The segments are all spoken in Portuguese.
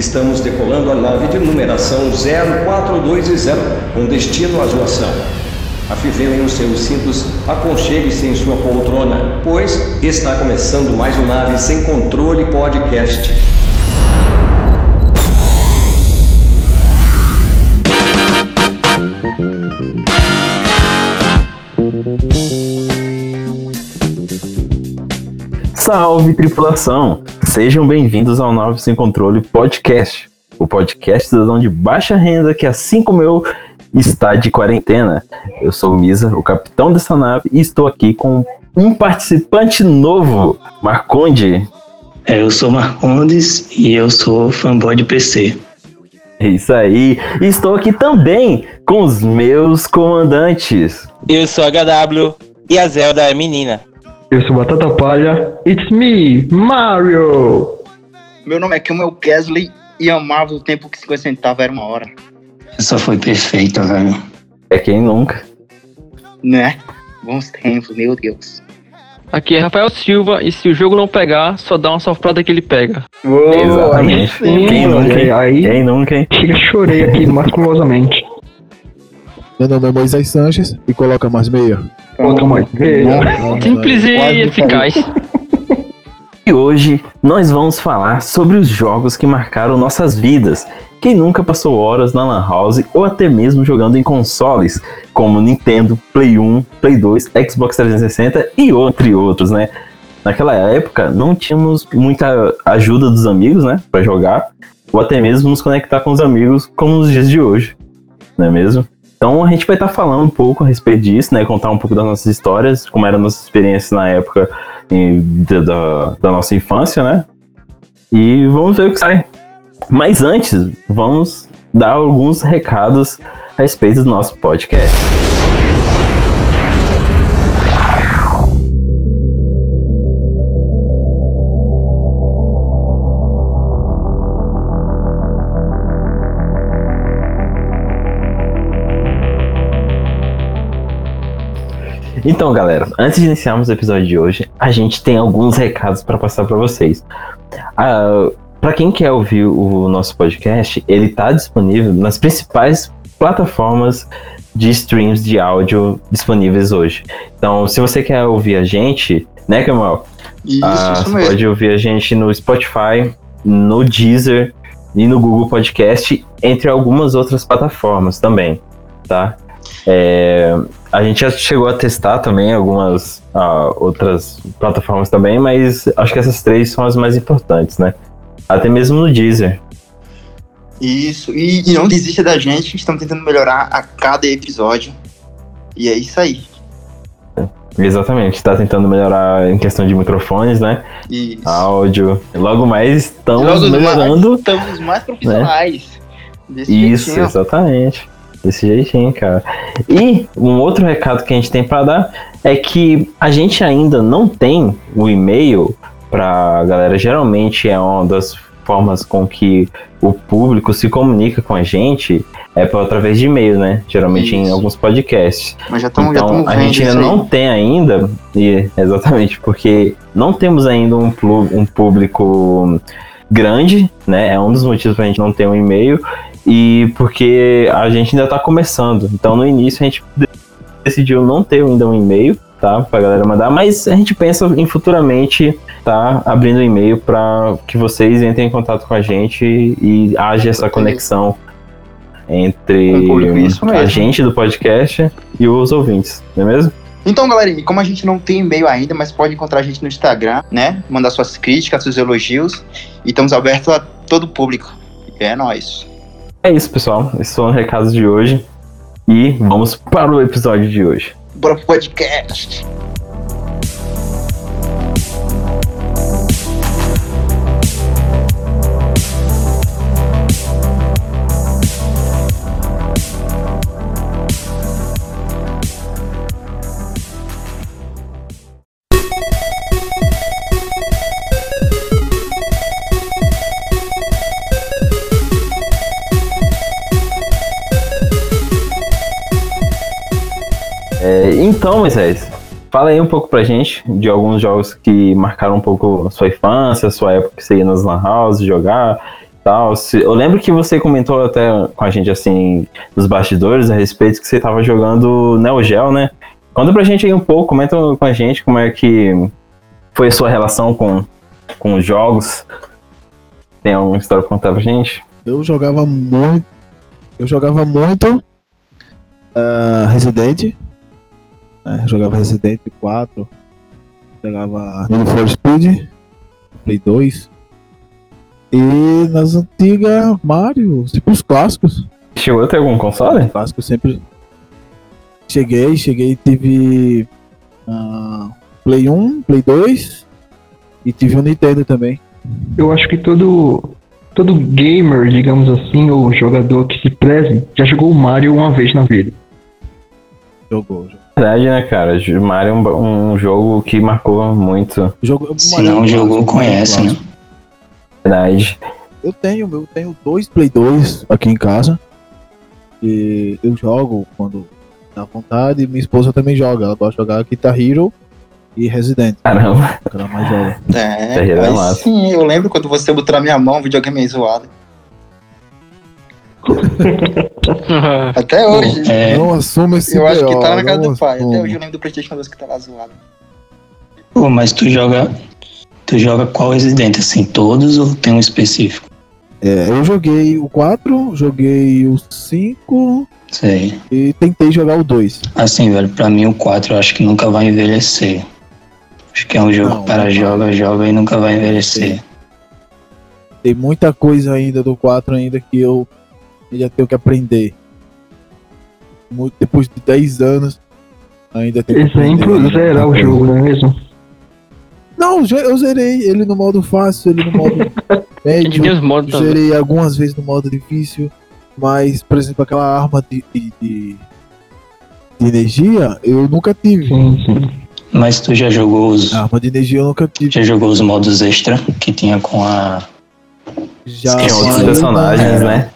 Estamos decolando a nave de numeração 0420 com destino à zoação. Afivelem os seus cintos, aconchegue-se em sua poltrona, pois está começando mais um Nave Sem Controle Podcast. Salve tripulação! Sejam bem-vindos ao Nave Sem Controle Podcast, o podcast cidadão de baixa renda que, assim como eu, está de quarentena. Eu sou o Misa, o capitão dessa nave, e estou aqui com um participante novo, Marconde. É, eu sou Marcondes e eu sou fanboy de PC. É isso aí. E estou aqui também com os meus comandantes. Eu sou HW e a Zelda é menina. Eu sou Batata Palha. It's me, Mario! Meu nome é Camel Kesley e amava o tempo que 50 centavos era uma hora. Só foi perfeita, velho. É quem nunca. Né? Bons tempos, meu Deus. Aqui é Rafael Silva e se o jogo não pegar, só dá uma soprada que ele pega. Uou, Exatamente. Aí, sim, Quem nunca, hein? aí Quem nunca, hein? chega, chorei aqui masculosamente. Meu nome é Moisés Sanches e coloca mais meia. Outra mais. Simples e eficaz. E hoje nós vamos falar sobre os jogos que marcaram nossas vidas. Quem nunca passou horas na Lan House ou até mesmo jogando em consoles, como Nintendo, Play 1, Play 2, Xbox 360 e entre outros, né? Naquela época não tínhamos muita ajuda dos amigos, né, para jogar, ou até mesmo nos conectar com os amigos como nos dias de hoje, não é mesmo? Então a gente vai estar falando um pouco a respeito disso, né, contar um pouco das nossas histórias, como era a nossa experiência na época em- da- da nossa infância, né? E vamos ver o que sai. Mas antes, vamos dar alguns recados a respeito do nosso podcast. Então, galera, antes de iniciarmos o episódio de hoje, a gente tem alguns recados para passar para vocês. Ah, para quem quer ouvir o nosso podcast, ele está disponível nas principais plataformas de streams de áudio disponíveis hoje. Então, se você quer ouvir a gente, né, Kamal? Isso, Ah, isso você mesmo. pode ouvir a gente no Spotify, no Deezer e no Google Podcast, entre algumas outras plataformas também, tá? É, a gente já chegou a testar também algumas ah, outras plataformas também, mas acho que essas três são as mais importantes, né? Até mesmo no Deezer. Isso. E, e não desista da gente, estamos tentando melhorar a cada episódio. E é isso aí. Exatamente, tá tentando melhorar em questão de microfones, né? Isso. Áudio. Logo mais estamos Logo mais, melhorando. Estamos mais profissionais. Desse Isso, jeitinho. exatamente. Desse jeitinho, cara. E um outro recado que a gente tem para dar é que a gente ainda não tem o e-mail pra galera. Geralmente é uma das formas com que o público se comunica com a gente é por através de e-mail, né? Geralmente em Isso. alguns podcasts. Mas já já Então, estamos a gente ainda não tem ainda, e exatamente, porque não temos ainda um, um público grande, né? É um dos motivos pra gente não ter um e-mail, e porque a gente ainda tá começando. Então, no início, a gente de- decidiu não ter ainda um e-mail, tá? Pra galera mandar, mas a gente pensa em futuramente tá abrindo um e-mail para que vocês entrem em contato com a gente e haja essa conexão entre a gente do podcast e os ouvintes, não é mesmo? Então, galerinha, como a gente não tem e-mail ainda, mas pode encontrar a gente no Instagram, né? Mandar suas críticas, seus elogios. E estamos abertos a todo o público. É nóis. É isso, pessoal. Esses são os recados de hoje. E vamos para o episódio de hoje. Bora pro podcast. Então, Moisés, fala aí um pouco pra gente de alguns jogos que marcaram um pouco a sua infância, a sua época que você ia nas lan house jogar tal. Eu lembro que você comentou até com a gente, assim, nos bastidores, a respeito que você tava jogando Neo Geo, né? Conta pra gente aí um pouco, comenta com a gente como é que foi a sua relação com, com os jogos. Tem alguma história pra contar pra gente? Eu jogava muito. Eu jogava muito. ah, Resident. Né, jogava Resident 4. Jogava Need for Speed. Play 2. E nas antigas Mario, tipo os clássicos. Chegou a ter algum console? Clássicos sempre. Cheguei, cheguei, tive. ah, Play 1, Play 2. E tive um Nintendo também. Eu acho que todo, todo gamer, digamos assim, ou jogador que se preze, já jogou o Mario uma vez na vida. Jogou. jogou. Verdade, né, cara? O Mario é um, um jogo que marcou muito. Jogou- Se Mario não jogou, Mario conhece, né? Verdade. Eu tenho, eu tenho dois Play 2 aqui em casa. E eu jogo quando dá vontade. Minha esposa também joga. Ela gosta de jogar Guitar Hero e Resident. Caramba. ela mais joga. É, é sim, eu lembro quando você botou na minha mão o videogame meio zoado. Até hoje. É, Não assuma esse eu acho que tá na casa do pai. Até assuma. hoje eu lembro do Playstation 2 que tá lá zoado. pô, mas tu joga. Tu joga qual Resident, assim? Todos ou tem um específico? É, eu joguei o 4, joguei o 5 Sei. e tentei jogar o 2. Assim, velho, pra mim o 4 eu acho que nunca vai envelhecer. Acho que é um jogo Não, que o cara não. joga, joga e nunca vai envelhecer. Tem muita coisa ainda do 4 ainda que eu ainda tenho que aprender. Muito, depois de 10 anos, ainda tenho que Exemplo, aprender zerar o jogo, não é mesmo? Não, eu zerei ele no modo fácil, ele no modo Tem médio. os modos também. Zerei algumas vezes no modo difícil, mas, por exemplo, aquela arma de, de, de- de energia, eu nunca tive. Sim, sim. Mas tu já jogou os. A arma de energia eu nunca tive. Já jogou os modos extra que tinha com a. Já Esqueci outros personagens, né?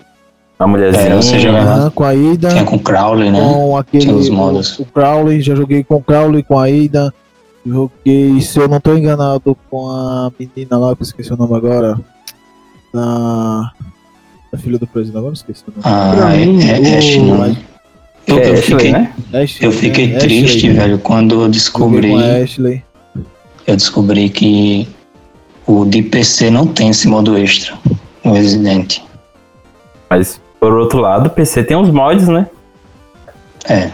A mulherzinha. É, você joga- Aham, com a Ida, Tinha com o Crowley, né? com aquele. Tinha os modos. O, o Crowley, já joguei com o Crowley, com a Ida. Joguei, se eu não tô enganado, com a menina lá, que eu esqueci o nome agora. Na. A filha do presidente, agora eu esqueci o nome. Ah, é, mim, é, é Ashley. Eu, É, eu Ashley, fiquei, né? Ashley, eu fiquei né? triste, Ashley. velho, quando eu descobri. Eu descobri que o de PC não tem esse modo extra. O Resident. Mas, por outro lado, o PC tem uns mods, né? É.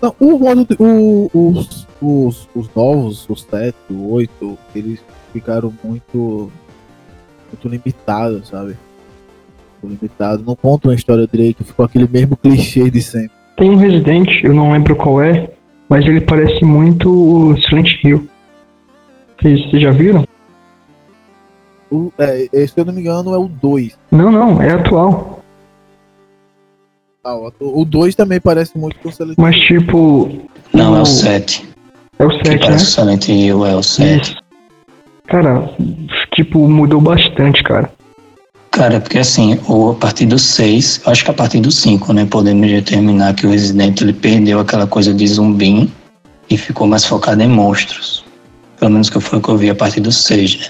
Não, o modo. de- O, os, os, os novos, os 7, o 8, eles ficaram muito. Muito limitados, sabe? Muito limitados. Não contam a história direito, ficou aquele mesmo clichê de sempre. Tem um Resident, eu não lembro qual é, mas ele parece muito o Silent Hill. Vocês, vocês já viram? O, é, é, se eu não me engano, é o 2. Não, não, é atual. Ah, o- o 2 também parece muito com o Silent Mas tipo. Não, é o o- 7. É o Que 7, né? parece o Silent Hill, é o 7. Isso. Cara, tipo, mudou bastante, cara. Cara, porque assim, o, a partir do 6, acho que a partir do 5, né, podemos determinar que o Resident ele perdeu aquela coisa de zumbi e ficou mais focado em monstros. Pelo menos que foi o que eu vi a partir do 6, né?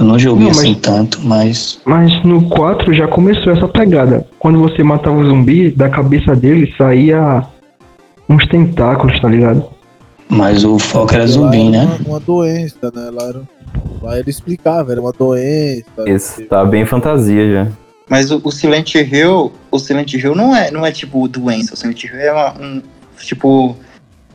Eu não joguei Não, mas- assim tanto, mas Mas no 4 já começou essa pegada. Quando você matava o zumbi, da cabeça dele saía uns tentáculos, tá ligado? mas o foco era zumbi, era né? Uma, uma doença, né? Lá, era, lá ele explicava, era uma doença. Esse tá bem fantasia já. Mas o, o Silent Hill, o Silent Hill não é, não é tipo doença. O Silent Hill é uma, um, tipo,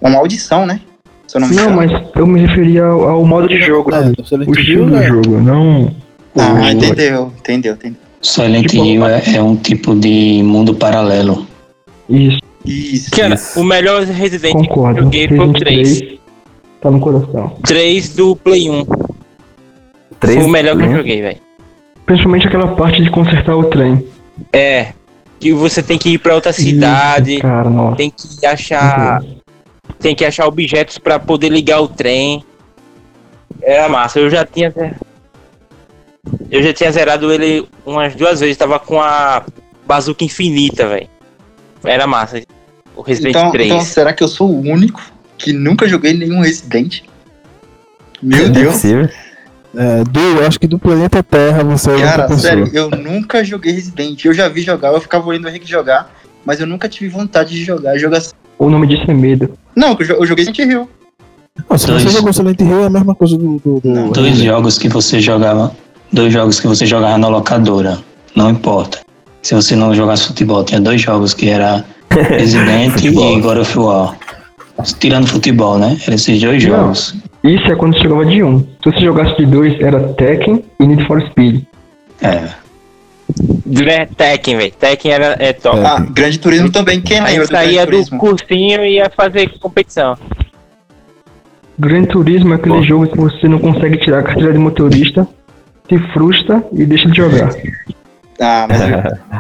uma maldição, né? Se eu não me Não, mas eu me referia ao, ao modo de jogo, É, no Silent O estilo Hill, do né? jogo, não. Ah, o- entendeu, entendeu, entendeu. Silent Tipo- Hill é, é um tipo de mundo paralelo. Isso, Isso. Cara, Isso. o melhor Resident que eu joguei foi o Resident 3. 3 tá no coração. 3 do Play 1. Três, Foi o melhor que eu né? joguei, velho. Principalmente aquela parte de consertar o trem. É. Que você tem que ir pra outra cidade, Isso, cara, nossa. tem que achar. Tem que achar objetos pra poder ligar o trem. Era massa. Eu já tinha. Eu já tinha zerado ele umas duas vezes. Tava com a bazuca infinita, velho. Era massa. O Resident Então, 3. então, será que eu sou o único que nunca joguei nenhum Resident? Meu é Deus. possível. É, do, eu acho que do planeta Terra você é Cara, sério, eu nunca joguei Resident. Eu já vi jogar, eu ficava olhando o Henrique jogar, mas eu nunca tive vontade de jogar. Jogar assim. O nome disso é medo. Não, eu jo- eu joguei Resident Evil. Não, se Dois. você jogou Silent Hill é a mesma coisa do. do, do- Não. Dois jogos que você jogava. Dois jogos que você jogava na locadora. Não importa. Se você não jogasse futebol, tinha dois jogos que era Resident e God of War. Tirando futebol, né? Eram esses dois Não. jogos. Isso é quando você jogava de um. Se você jogasse de dois, era Tekken e Need for Speed. É. É Tekken, velho. Tekken era, é top. Ah, Grande Turismo também. Quem lembra do saía Grande do Turismo? cursinho e ia fazer competição. Gran Turismo é aquele Bom. jogo que você não consegue tirar a carteira de motorista, se frustra e deixa de jogar. Ah, mas eu-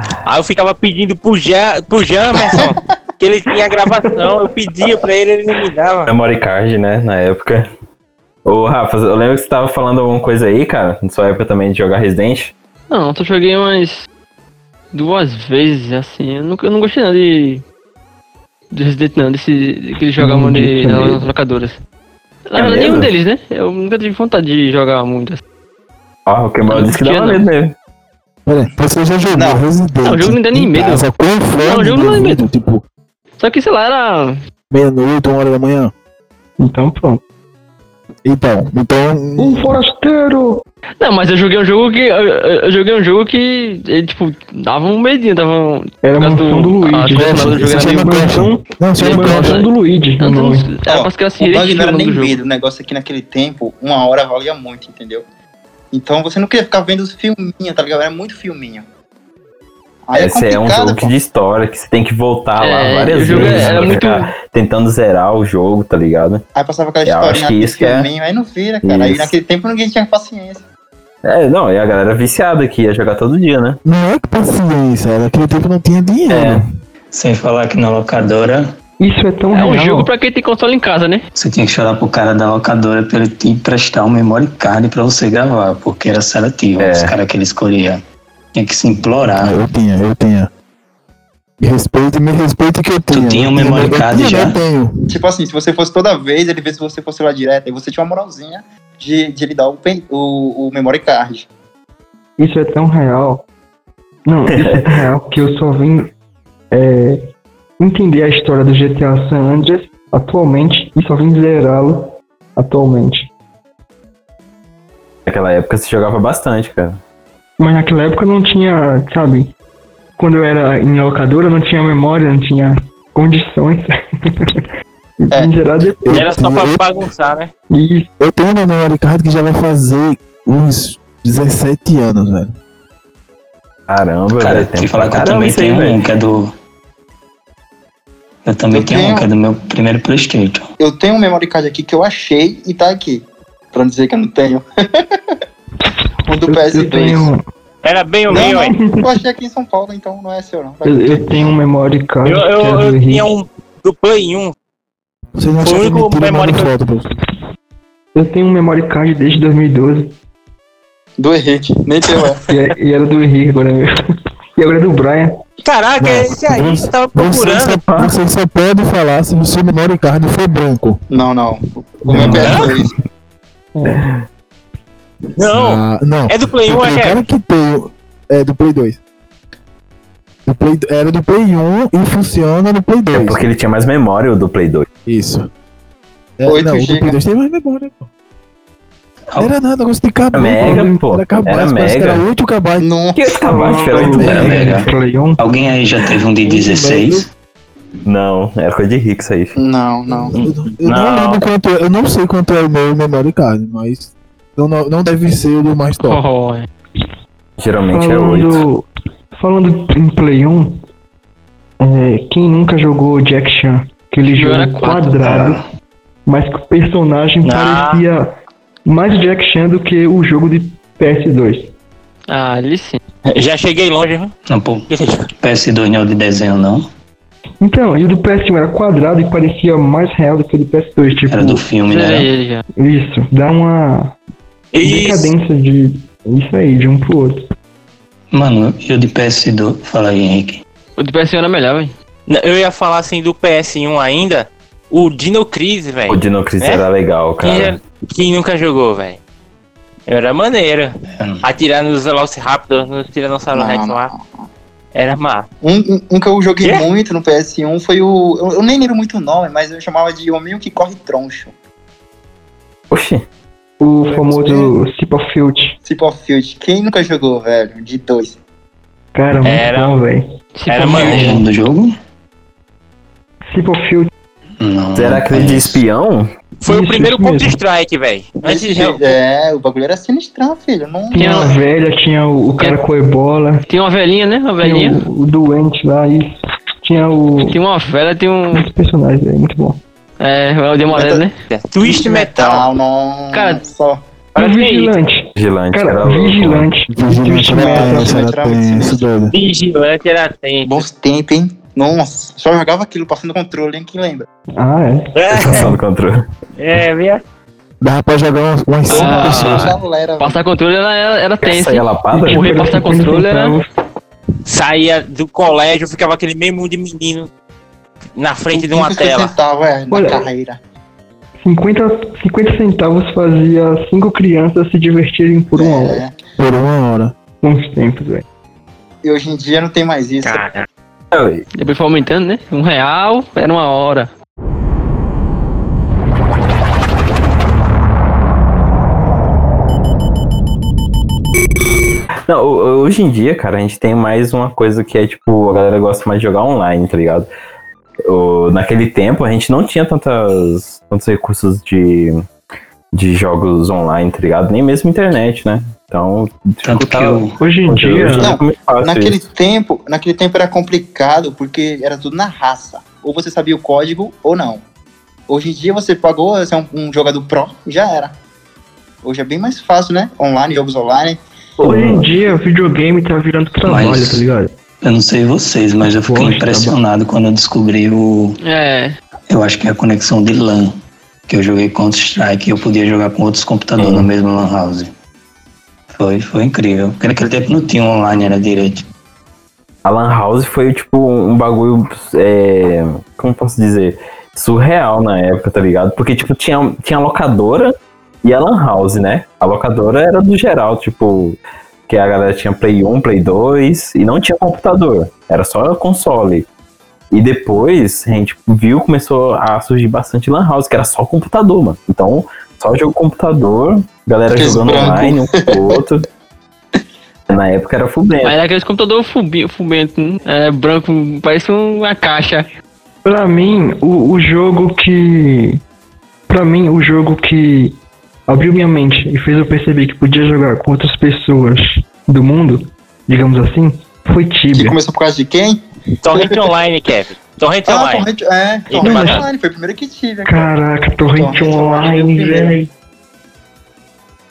Aí eu ficava pedindo pro, ja, pro Jamerson que ele tinha gravação. Eu pedia pra ele, ele não me dava. Memory card, né, na época. Ô, Rafa, eu lembro que você tava falando alguma coisa aí, cara, na sua época também de jogar Resident. Não, só joguei umas duas vezes, assim. Eu, nunca, eu não gostei nada de. De Resident não, desse que eles jogavam Hum, de, nas locadoras. Na É verdade, nenhum deles, né? Eu nunca tive vontade de jogar muito. assim. Ó, o Kemal disse que dava medo mesmo. Pera, você já jogou Não. Resident Não, o jogo não dá nem em medo. casa com Não, o jogo não dá devido, Tipo, Só que, sei lá, era. meia-noite, uma hora da manhã. Então pronto. Então, então. Um forasteiro! Não, mas eu joguei um jogo que. Eu, eu- joguei um jogo que. ele, tipo, dava um medinho, dava um. Era a mansão do a Luigi. trilha sonora do jogo Isso era Crash. Não, você Era não a Lembra? mansão do Luigi. O não- nome. Era que era o bug não era nem medo, o negócio aqui naquele tempo, uma hora valia muito, entendeu? Então você não queria ficar vendo os filminhos, tá ligado? Era muito filminho. Aí Esse é um complicado, jogo pô. de história que você tem que voltar lá É, várias o jogo vezes era pra muito- ficar tentando zerar o jogo, tá ligado? Aí passava aquela Eu acho que de isso que é- aí não vira, cara. Aí Isso. naquele tempo ninguém tinha paciência. É, não, e a galera viciada que ia jogar todo dia, né? Não é que paciência, era naquele tempo não tinha dinheiro. É. Sem falar que na locadora Isso é tão É um real. jogo pra quem tem console em casa, né? você tinha que chorar pro cara da locadora pra ele te emprestar um memory card pra você gravar, porque era seletivo. É. Os caras que ele escolhia. Tinha que se implorar. Ah, eu tinha, eu tinha. Me respeite, me respeite que eu tinha. tinha um memory eu card já? Eu tenho. Tipo assim, se você fosse toda vez, ele vê se você fosse lá direto, aí você tinha uma moralzinha de, de ele dar o, pen- o, o memory card. Isso é tão real. Não, isso é tão real que eu só vim é, entender a história do GTA San Andreas atualmente e só vim zerá-lo atualmente. Naquela época se jogava bastante, cara. Mas naquela época não tinha, sabe? Quando eu era em locadora não tinha memória, não tinha condições. É. Depois. Era só pra bagunçar, né? E Eu tenho uma memory card que já vai fazer uns 17 anos, velho. Caramba, Cara, velho. te tempo falar que eu caramba também aí, tenho um que é do. Eu também Eu tenho um tenho. que é do meu primeiro Playstation. Eu tenho um memory card aqui que eu achei e tá aqui. Pra não dizer que eu não tenho. do eu, PS2. eu tenho, Era bem o Não, meu, hein? eu achei aqui em São Paulo, então não é seu, não. Eu, eu tenho um memory card Eu, eu, que é eu tinha um do Play 1. Você não Foi o único memory que eu- foto, pô. Eu tenho um memory card desde 2012 Do Henrique, nem teu é. e, é- e era do Henrique agora é meu. E agora é do Brian. Caraca, é esse aí, você- tava Você procurando. só, você só pode falar se o seu memory card for branco. Não, não. O meu PS2. Não, Ah, não. é do Play 1, o é? cara que tem. o- É do Play 2. Do Play, era do Play 1 e funciona no Play 2. É porque ele tinha mais memória o do Play 2. Isso. É, 8 não, o do GB. Play 2 tem mais memória, pô. Não era nada, negócio de KB. Mega, pô. Era KB, Era mega. era 8 KB. Não. Que de Falando feira Era do mega. Play 1. Alguém aí já teve um de 16? Não, era coisa de rico isso aí. filho. Não, não. Eu, eu não. Não. lembro quanto. Eu não sei quanto é o meu memory card, mas. Não, não, não deve ser o do mais top. Oh, é. Geralmente é 8. Falando, falando em Play 1, é, quem nunca jogou Jack Chan? Aquele Eu jogo era quadrado, mas que o personagem Ah. parecia mais Jack Chan do que o jogo de PS2. Ah, ali sim. Já cheguei longe, viu? Não, pô, PS2 não é o de desenho, não. Então, e o do PS1 era quadrado e parecia mais real do que o do PS2. Tipo, Era do filme, né? isso, dá uma Isso. decadência de. Isso aí, de um pro outro. Mano, e o de PS2? Fala aí, Henrique. O do PS1 era melhor, velho. Eu ia falar assim do PS1 ainda. O Dino Crisis, O velho. Dino Crisis É? era legal, Quem, cara. já- quem nunca jogou, velho? Era maneiro. É, Atirar nos Velociraptor, nos Tiranossauro Rex lá. Era massa. Um, um, que eu joguei Quê? muito no PS1 foi o. Eu, eu nem lembro muito o nome, mas eu chamava de Hominho que corre troncho. Oxi. O famoso Cipperfield. Cipperfield. Quem nunca jogou, velho? De dois. Cara, muito Era- bom, velho. Era é o maneiro. do jogo? Cipperfield. Não. Será não que ele de espião? Foi o Isso, primeiro isso mesmo. Counter-Strike, velho. Antes de. É, o bagulho era sinistrão, filho. Não... Tinha a velha, tinha o, o cara com ebola, Tem uma velhinha, né? Uma tinha velhinha. o, o doente lá e tinha o. Tem uma velha, tem um. Muitos personagens, velho. Muito bom. É, o Demorado, né? Twist Metal. não. Cara, só. Olha aí. Vigilante. Vigilante. Cara. Vigilante. Vigilante Twist era Metal. tenso, doido. Vigilante era tenso. Bons tempos, hein? Nossa, só jogava aquilo passando controle, hein? Quem lembra? Ah, é. Passando o controle. É, é, minha. Dava pra jogar umas, umas cinco Ah. pessoas. galera. Passar controle era, era, era tenso. É hein? lapada? Morrer passar 50 controle era. Saía do colégio, ficava aquele mesmo de menino na frente de uma 50 tela. centavos, é, na Olha, carreira. 50, 50 centavos fazia cinco crianças se divertirem por uma hora. É. Por uma hora. Bons tempos, velho. E hoje em dia não tem mais isso. Cara, Depois foi aumentando, né? Um real era uma hora. Não, ho- hoje em dia, cara, a gente tem mais uma coisa que é tipo, a galera gosta mais de jogar online, tá ligado? O- naquele tempo a gente não tinha tantas, tantos recursos de, de jogos online, tá ligado? Nem mesmo internet, né? Então, Tanto que eu, Hoje em dia. Não, é Naquele isso. tempo, naquele tempo era complicado porque era tudo na raça. Ou você sabia o código ou não. Hoje em dia você pagou, você é um, um jogador pro, já era. Hoje é bem mais fácil, né? Online, jogos online. Hoje em dia, videogame tá virando trabalho, Mas- tá ligado? Eu não sei vocês, mas eu fiquei Gosto, impressionado quando eu descobri o. É. Eu acho que é a conexão de LAN. Que eu joguei Counter-Strike e eu podia jogar com outros computadores no mesmo LAN house. Foi, foi incrível. Porque naquele tempo não tinha online, era direito. A Lan House foi tipo um bagulho. é, como posso dizer? Surreal na época, tá ligado? Porque, tipo, tinha, tinha a locadora e a Lan House, né? A locadora era do geral, tipo. Que a galera tinha Play 1, Play 2 e não tinha computador. Era só console. E depois a gente viu, começou a surgir bastante Lan House, que era só computador, mano. Então, só jogo computador, galera jogando branco. online um com o outro. Na época era full Mas era aqueles computador fubi- fumento, né? é, branco, parece uma caixa. Pra mim, o, o jogo que. Pra mim, o jogo que abriu minha mente e fez eu perceber que podia jogar com outras pessoas do mundo, digamos assim, foi Que Tibia. começou por causa de quem? Torrent Online, Kevin. Torrent Ah, Online. Torrent, é, Torrent. Online, foi o primeiro que tive. cara. Caraca, Torrent Torrent Online Online, velho.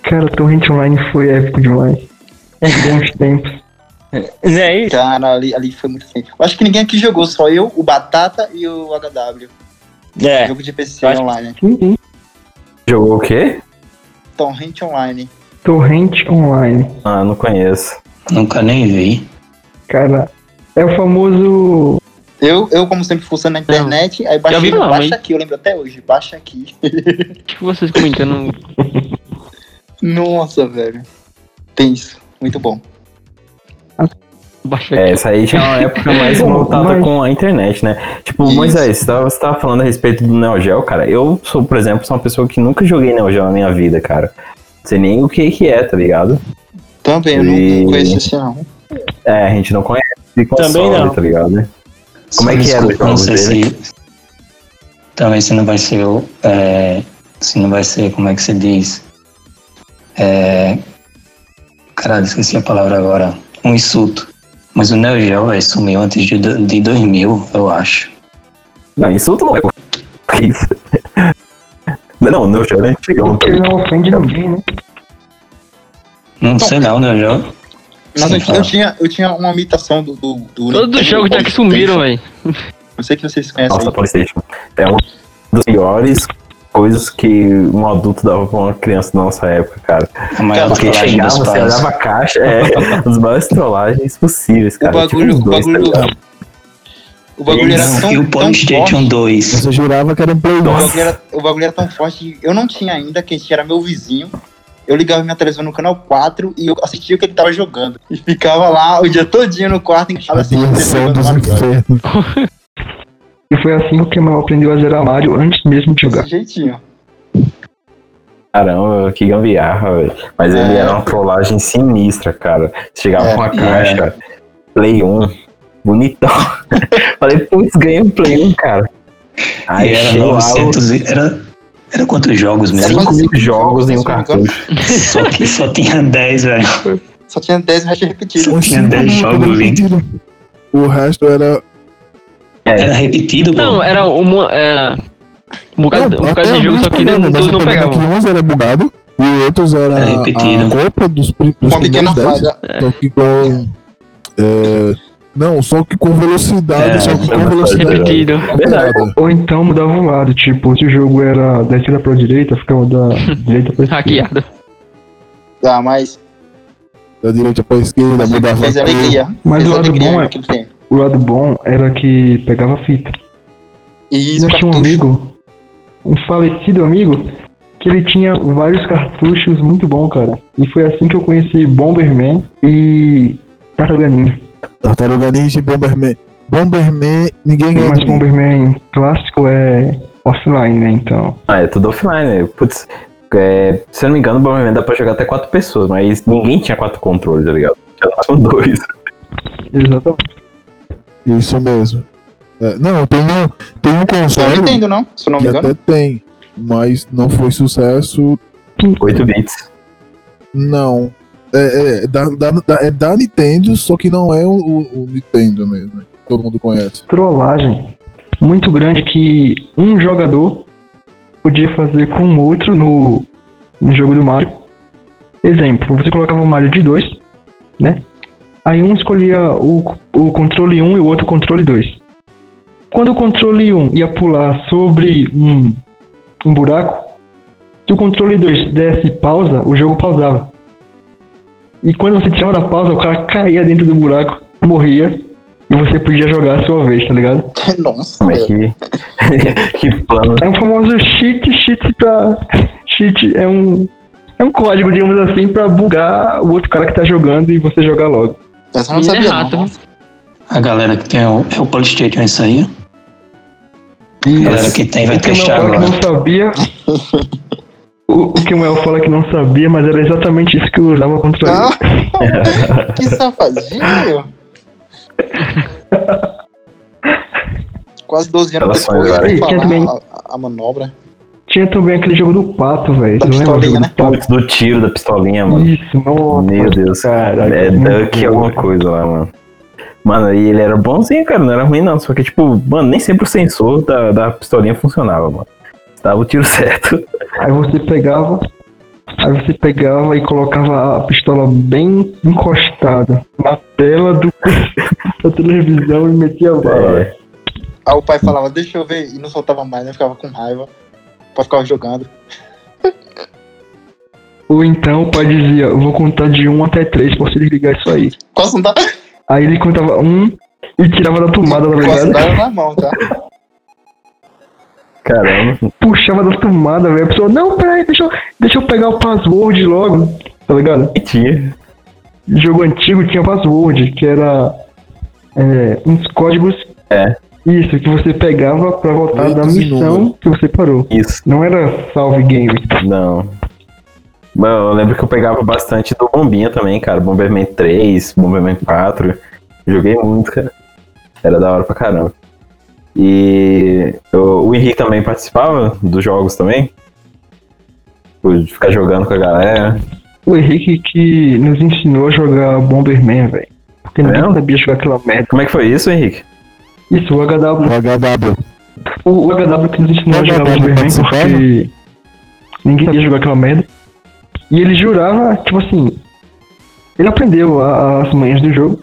Cara, Torrent Online foi épico demais. Bons tempos. Não é isso? Cara, ali, ali foi muito feio. Eu acho que ninguém aqui jogou, só eu, o Batata e o HW. É. Jogo de PC online. Jogou o quê? Torrent Online. Torrent Online. Ah, não conheço. Nunca nem vi. Cara, é o famoso. Eu, eu como sempre, fuçando na internet, aí baixei, vi não, baixa mas- aqui, eu lembro até hoje, baixa aqui. Que vocês comentando. Nossa, velho. Tenso, muito bom. Baixa É, essa aí já é uma época mais voltada mas- com a internet, né? Tipo, Isso. Moisés, você tava, você tava falando a respeito do Neo Geo, cara. Eu sou, por exemplo, sou uma pessoa que nunca joguei Neo Geo na minha vida, cara. Não sei nem o que que é, tá ligado? Também, eu não, E- não conheço esse não. É, a gente não conhece console, Também não. tá ligado? Como é Só que é desculpa, não jogos sei dele? se. Também se não vai ser o. É, se não vai ser, como é que se diz? É. Caralho, esqueci a palavra agora. Um insulto. Mas o Neo Geo véio, sumiu antes de, de 2000, eu acho. Não, insulto não é. Que isso? Não, o Neo Geo é antigão, tá Porque não ofende ninguém, né? Não sei não, Neo Geo. Mas Sim, eu, fala. tinha, eu tinha uma imitação do. do, do Todos os jogos já que sumiram, velho. Não sei que vocês conhecem. Nossa. Playstation. É uma das piores coisas que um adulto dava pra uma criança da nossa época, cara. Maior Porque chegava, dos você pais. olhava a caixa, é, os maiores trollagens possíveis, O cara. bagulho, Tipo, o dois, bagulho. tá o bagulho era Não, tão, e o tão Polystation forte. 2. Você jurava que era um Play O 2. bagulho, era, o bagulho era tão forte. que Eu não tinha ainda, quem tinha era meu vizinho. eu ligava minha televisão no canal 4 e eu assistia o que ele tava jogando. E ficava lá o dia todinho no quarto em casa assistindo Mario Bros. infernos. E foi assim que o Kemal aprendeu a zerar Mario antes mesmo de jogar. Desse jeitinho. Caramba, que gambiarra, velho. Mas ele É. era uma trollagem sinistra, cara. Chegava É, com a é. caixa, Play 1, bonitão. Falei, putz, ganhei um Play 1, cara. Aí e era chegou lá, 900 e- era, era quantos jogos os mesmo? 5 mil jogos em um cartucho. Só que só tinha 10, velho. Só tinha 10 restos repetidos. Só tinha Cinco 10 minutos jogos, gente. repetido. O resto era. Era repetido, pô. Não, era uma. Era um bocado, um bocado de jogo, só que não, todos não pegavam. Que uns era bugado e outros era É repetido. a Copa dos, dos Uma pequena primeiros 10. falha. Só que com. é, não, só que com velocidade, É, só que com velocidade. Repetido. Ou então mudava o lado, tipo, se o jogo era da esquerda pra direita, ficava da direita pra esquerda. Hackeado. Ah, mas Da direita pra esquerda, mudava. Mas o lado bom é- naquele tempo. O lado bom era que pegava fita. E Eu tinha um amigo, um falecido amigo, que ele tinha vários cartuchos muito bons, cara. E foi assim que eu conheci Bomberman e Tartaruga Ninja. Tartaruga Ninja e Bomberman. Bomberman, ninguém ganha. Mas. Bomberman clássico é offline, né? Então. Ah, é tudo offline, né? Putz, é, se eu não me engano, o Bomberman dá pra jogar até quatro pessoas, mas ninguém tinha quatro controles, tá ligado? Tinha só dois. Exatamente. Isso mesmo. É, não, tem um, tem um console Nintendo, não? Se não me que engano. até tem, mas não foi sucesso. 8 bits. Não. É, é, da, da, da- é da Nintendo, só que não é o, o- o Nintendo mesmo. né? Todo mundo conhece. Trollagem muito grande que um jogador podia fazer com o outro no, no jogo do Mario. Exemplo, você colocava o Mario de 2, né? Aí um escolhia o, o controle 1 e o outro controle 2. Quando o controle 1 ia pular sobre um, um buraco, se o controle 2 desse pausa, o jogo pausava. E quando você tirava da pausa, o cara caía dentro do buraco, morria, e você podia jogar a sua vez, tá ligado? Nossa, Como é velho. que. que plano. É um famoso cheat, cheat pra. Cheat é um. É um código, digamos assim, pra bugar o outro cara que tá jogando e você jogar logo. Essa eu não é sabia, rato, não. A galera que tem o, é o Polystation, é isso aí? A galera que tem vai testar fala que agora. não sabia. O, o que o Mel fala que não sabia, mas era exatamente isso que eu usava contra ele. Ah, que safadinho. Quase 12 anos Relações, depois, ele também- a, a manobra. Tinha também aquele jogo do pato, velho. Da pistolinha, né? do do tiro da pistolinha, mano. Isso, nossa. Meu Deus. Caralho, É Duck alguma cara. coisa lá, mano. Mano, e ele era bonzinho, cara, não era ruim não. Só que, tipo, mano, nem sempre o sensor da, da pistolinha funcionava, mano. Dava o tiro certo. Aí você pegava. Aí você pegava e colocava a pistola bem encostada na tela do, da televisão e metia a bala. É, Aí o pai falava, deixa eu ver, e não soltava mais, né? Ficava com raiva. O pai ficava jogando. Ou então o pai dizia, vou contar de 1 até 3 pra você desligar isso aí. Quase não dá, Aí ele contava um e tirava da tomada, tá quase ligado? dava na mão, tá? caramba. Puxava da tomada, velho. A pessoa, não, peraí, deixa eu, deixa eu pegar o password logo, tá ligado? E tinha. Jogo antigo tinha password, que era é, uns códigos. É. Isso, que você pegava pra voltar da missão que você parou. Isso. Não era salve game. Não. Mano, eu lembro que eu pegava bastante do Bombinha também, cara. Bomberman 3, Bomberman 4. Joguei muito, cara. Era da hora pra caramba. E eu- o Henrique também participava dos jogos também. De ficar jogando com a galera. O Henrique que nos ensinou a jogar Bomberman, velho. Porque ninguém Mesmo? sabia jogar aquela merda. Como é que foi isso, Henrique? Isso, o HW. O HW. O, o HW que nos ensinou a O jogar HW Bomberman participava? porque ninguém sabia jogar aquela merda. E ele jurava, tipo assim, ele aprendeu a- as manhas do jogo.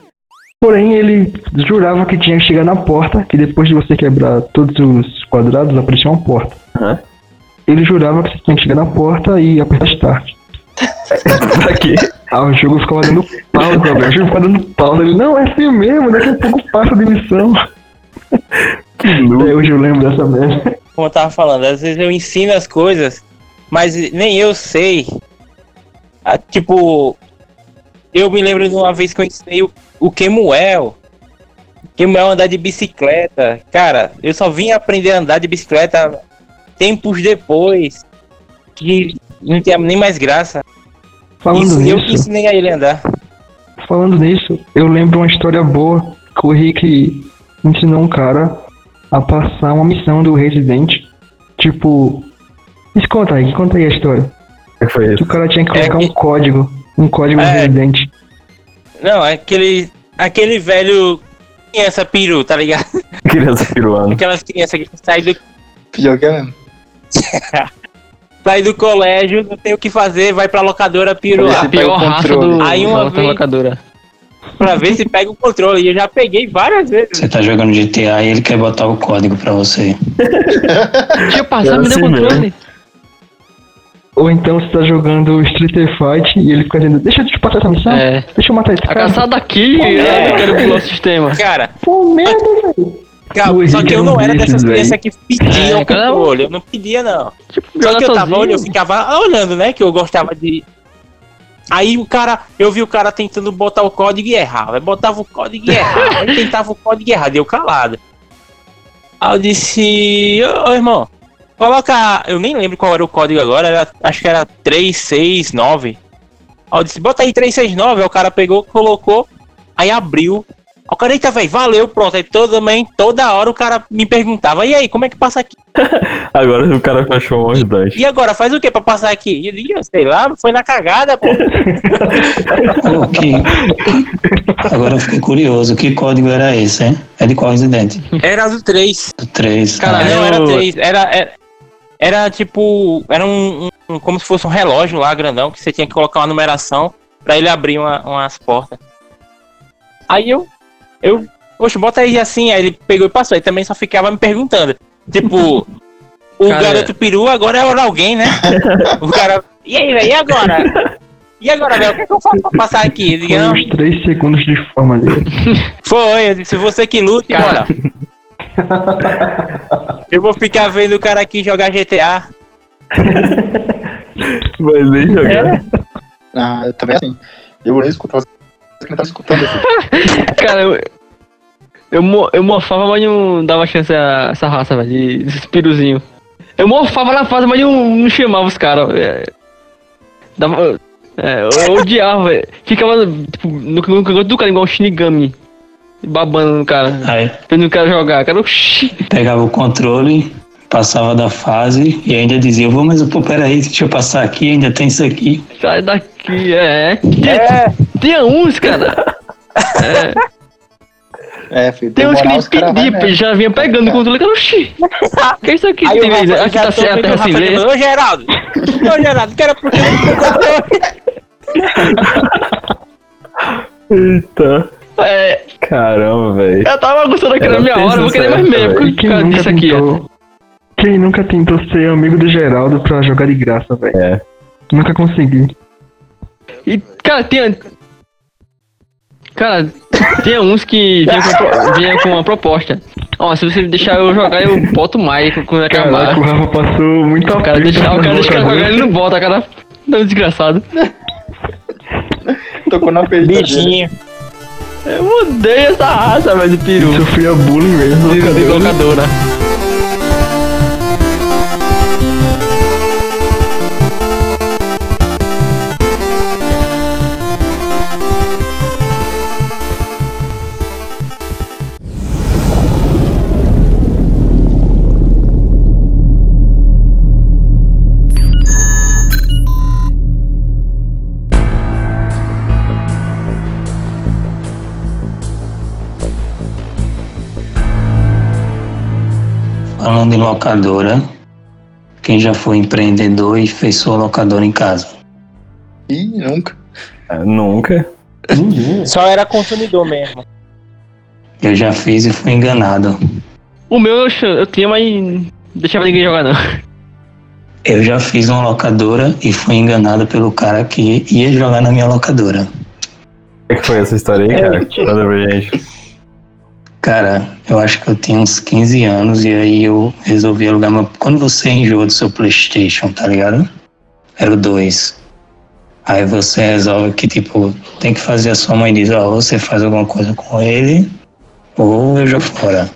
Porém, ele jurava que tinha que chegar na porta, que depois de você quebrar todos os quadrados, aparecia uma porta. Aham. Ele jurava que você tinha que chegar na porta e apertar start. pra quê? Ah, o jogo ficava dando pausa, velho. O jogo ficava dando pausa. Ele, não, é assim mesmo, daqui a pouco passa de missão. Até hoje eu lembro dessa merda. Como eu tava falando, às vezes eu ensino as coisas, mas nem eu sei Ah, tipo, eu me lembro de uma vez que eu ensinei o, o Kemuel. Kemuel andar de bicicleta. Cara, eu só vim aprender a andar de bicicleta tempos depois. Que não tinha nem mais graça. Falando Isso, eu que nisso, ensinei a ele a andar. falando nisso, eu lembro uma história boa que o Rick ensinou um cara a passar uma missão do Resident. Tipo. Mas conta aí, conta aí a história. O que foi Que isso? o cara tinha que É colocar que- um código. Um código É. Resident. Não, é aquele, aquele velho criança peru, tá ligado? Criança piruando. Aquelas crianças que saem do, Pior que é mesmo. sai do colégio, não tem o que fazer, vai pra locadora piruar. Pior raça do Aí uma vez- locadora. Pra ver se pega o controle. E eu já peguei várias vezes. Você tá jogando GTA e ele quer botar o código pra você. Deixa eu passar, me deu assim controle. Ou então você tá jogando Street Fight e ele fica dizendo, deixa eu te passar essa missão, É. deixa eu matar esse cara. caçada aqui, Pô, é, é. eu quero pular o sistema. Cara, Pô, merda, velho. calma, O só que eu é não era dessas crianças que pediam É, o controle. Eu não pedia, não. Tipo, Só que eu tava olhando, eu ficava olhando, né? Que eu gostava de. Aí o cara, eu vi o cara tentando botar o código e errava. Aí botava o código e errava. Aí tentava o código e errava, deu calado. Aí eu disse, ô, ô, irmão, coloca. Eu nem lembro qual era o código agora, era- acho que era 369. Aí eu disse, bota aí 369. Aí o cara pegou, colocou, aí abriu. O cara, eita, velho, valeu, pronto. Aí toda, também, toda hora o cara me perguntava, e aí, como é que passa aqui? Agora o cara achou um ajudante. E agora, faz o que pra passar aqui? E eu digo, sei lá, foi na cagada, pô. Que... Agora eu fiquei curioso, que código era esse, hein? É de qual Resident? Era do 3. Do 3. Cara, ah, não, eu- era 3. Era, era, era tipo. Era um, um- Como se fosse um relógio lá, grandão, que você tinha que colocar uma numeração pra ele abrir uma- umas portas. Aí eu. Eu. Poxa, bota aí assim. Aí ele pegou e passou. Aí também só ficava me perguntando. Tipo. O Cara- garoto peru agora é hora alguém, né? o cara. E aí, velho? E agora? E agora, velho? O que, é que eu faço pra passar aqui? Não, uns 3 segundos de forma dele. Foi, eu disse, você que lute, Cara. bora. Eu vou ficar vendo o cara aqui jogar GTA. Mas nem jogar. Ah, eu também assim. Eu olhei e escutava. Quem tava escutando assim. Cara, eu, eu, mo- eu morfava, mas não dava chance a essa raça, velho, de- desses piruzinhos. Eu morfava na fase, mas não, não chamava os caras. É, dava, é, eu odiava, velho. Ficava tipo, no, no canto do cara, igual um Shinigami. Babando no cara. Aí Vendo o cara jogar. Cara, oxi. pegava o controle, passava da fase e ainda dizia, vou, mas pô, peraí, deixa eu passar aqui, ainda tem isso aqui. Sai daqui, é. É, Tinha uns, cara. É, filho. Tem uns que nem mesmo. já vinha pegando o controle. Cara, oxi. Que é isso aqui? aí Tem Rafa, aqui tá certo, vendo o terra Rafa sem lei. dizendo, Ô Geraldo, ô Geraldo, quero porque Eita. É, Caramba, velho. eu tava gostando aqui Era na minha hora, eu vou querer mais meia, sensacional, porque o quem cara nunca disse aqui, ó. tentou. Quem nunca tentou ser amigo do Geraldo pra jogar de graça, velho? É. Nunca consegui. E, cara, tinha. Cara, tinha uns que vinha com, com uma proposta. Ó, se você deixar eu jogar, eu boto mais quando acabar. Caraca, o Rafa passou muito O cara aperto deixa, o cara deixa o cara locadora. jogar, ele não bota, cara. Não, desgraçado. Tocou na perda dele. Bichinho. Eu odeio essa raça, velho, do peru. Sofria bullying mesmo. De de locadora. Falando em locadora, quem já foi empreendedor e fez sua locadora em casa? Ih, nunca. É, Nunca. Só era consumidor mesmo. Eu já fiz e fui enganado. O meu eu, eu tinha, mas não deixava ninguém jogar, não. Eu já fiz uma locadora e fui enganado pelo cara que ia jogar na minha locadora. O que foi essa história aí, cara? Conta pra gente. Cara, eu acho que eu tinha uns 15 anos e aí eu resolvi alugar meu. Quando você enjoa do seu PlayStation, tá ligado? Era o 2. Aí você resolve que, tipo, tem que fazer a sua mãe diz, ó, você faz alguma coisa com ele, ou eu jogo fora.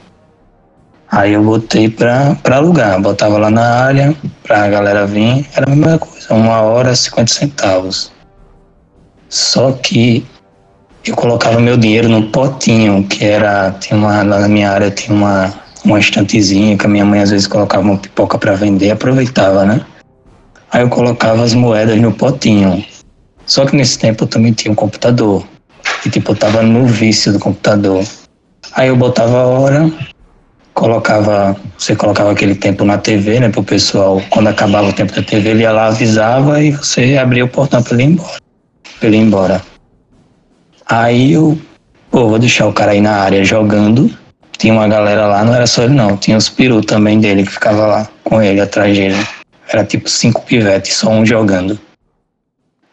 Aí eu botei pra, pra alugar, botava lá na área, pra galera vir, era a mesma coisa, uma hora, 50 centavos. Só que eu colocava meu dinheiro no potinho, que era, tinha uma, lá na minha área tinha uma, uma estantezinha que a minha mãe às vezes colocava uma pipoca pra vender, aproveitava, né? Aí eu colocava as moedas no potinho. Só que nesse tempo eu também tinha um computador. E tipo, eu tava no vício do computador. Aí eu botava a hora, colocava, você colocava aquele tempo na TV, né, pro pessoal, quando acabava o tempo da TV, ele ia lá, avisava e você abria o portão pra ele ir embora. Pra ele ir embora. Aí eu, pô, vou deixar o cara aí na área jogando. Tinha uma galera lá, não era só ele não, tinha os peru também dele que ficava lá com ele atrás dele. Era tipo cinco pivetes, só um jogando.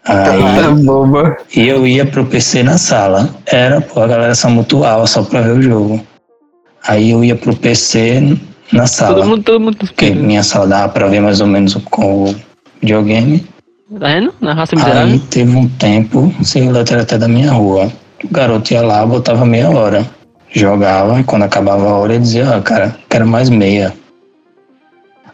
Aí, boba. e eu ia pro PC na sala. Era, pô, a galera só mutuava só pra ver o jogo. Aí eu ia pro PC na sala. Todo mundo, todo mundo. Porque minha sala dava pra ver mais ou menos com o videogame. Tá vendo? Na raça Aí miserável. teve um tempo, sei lá, era até da minha rua. O garoto ia lá, botava meia hora. Jogava, e quando acabava a hora, ele dizia, ah, cara, quero mais meia.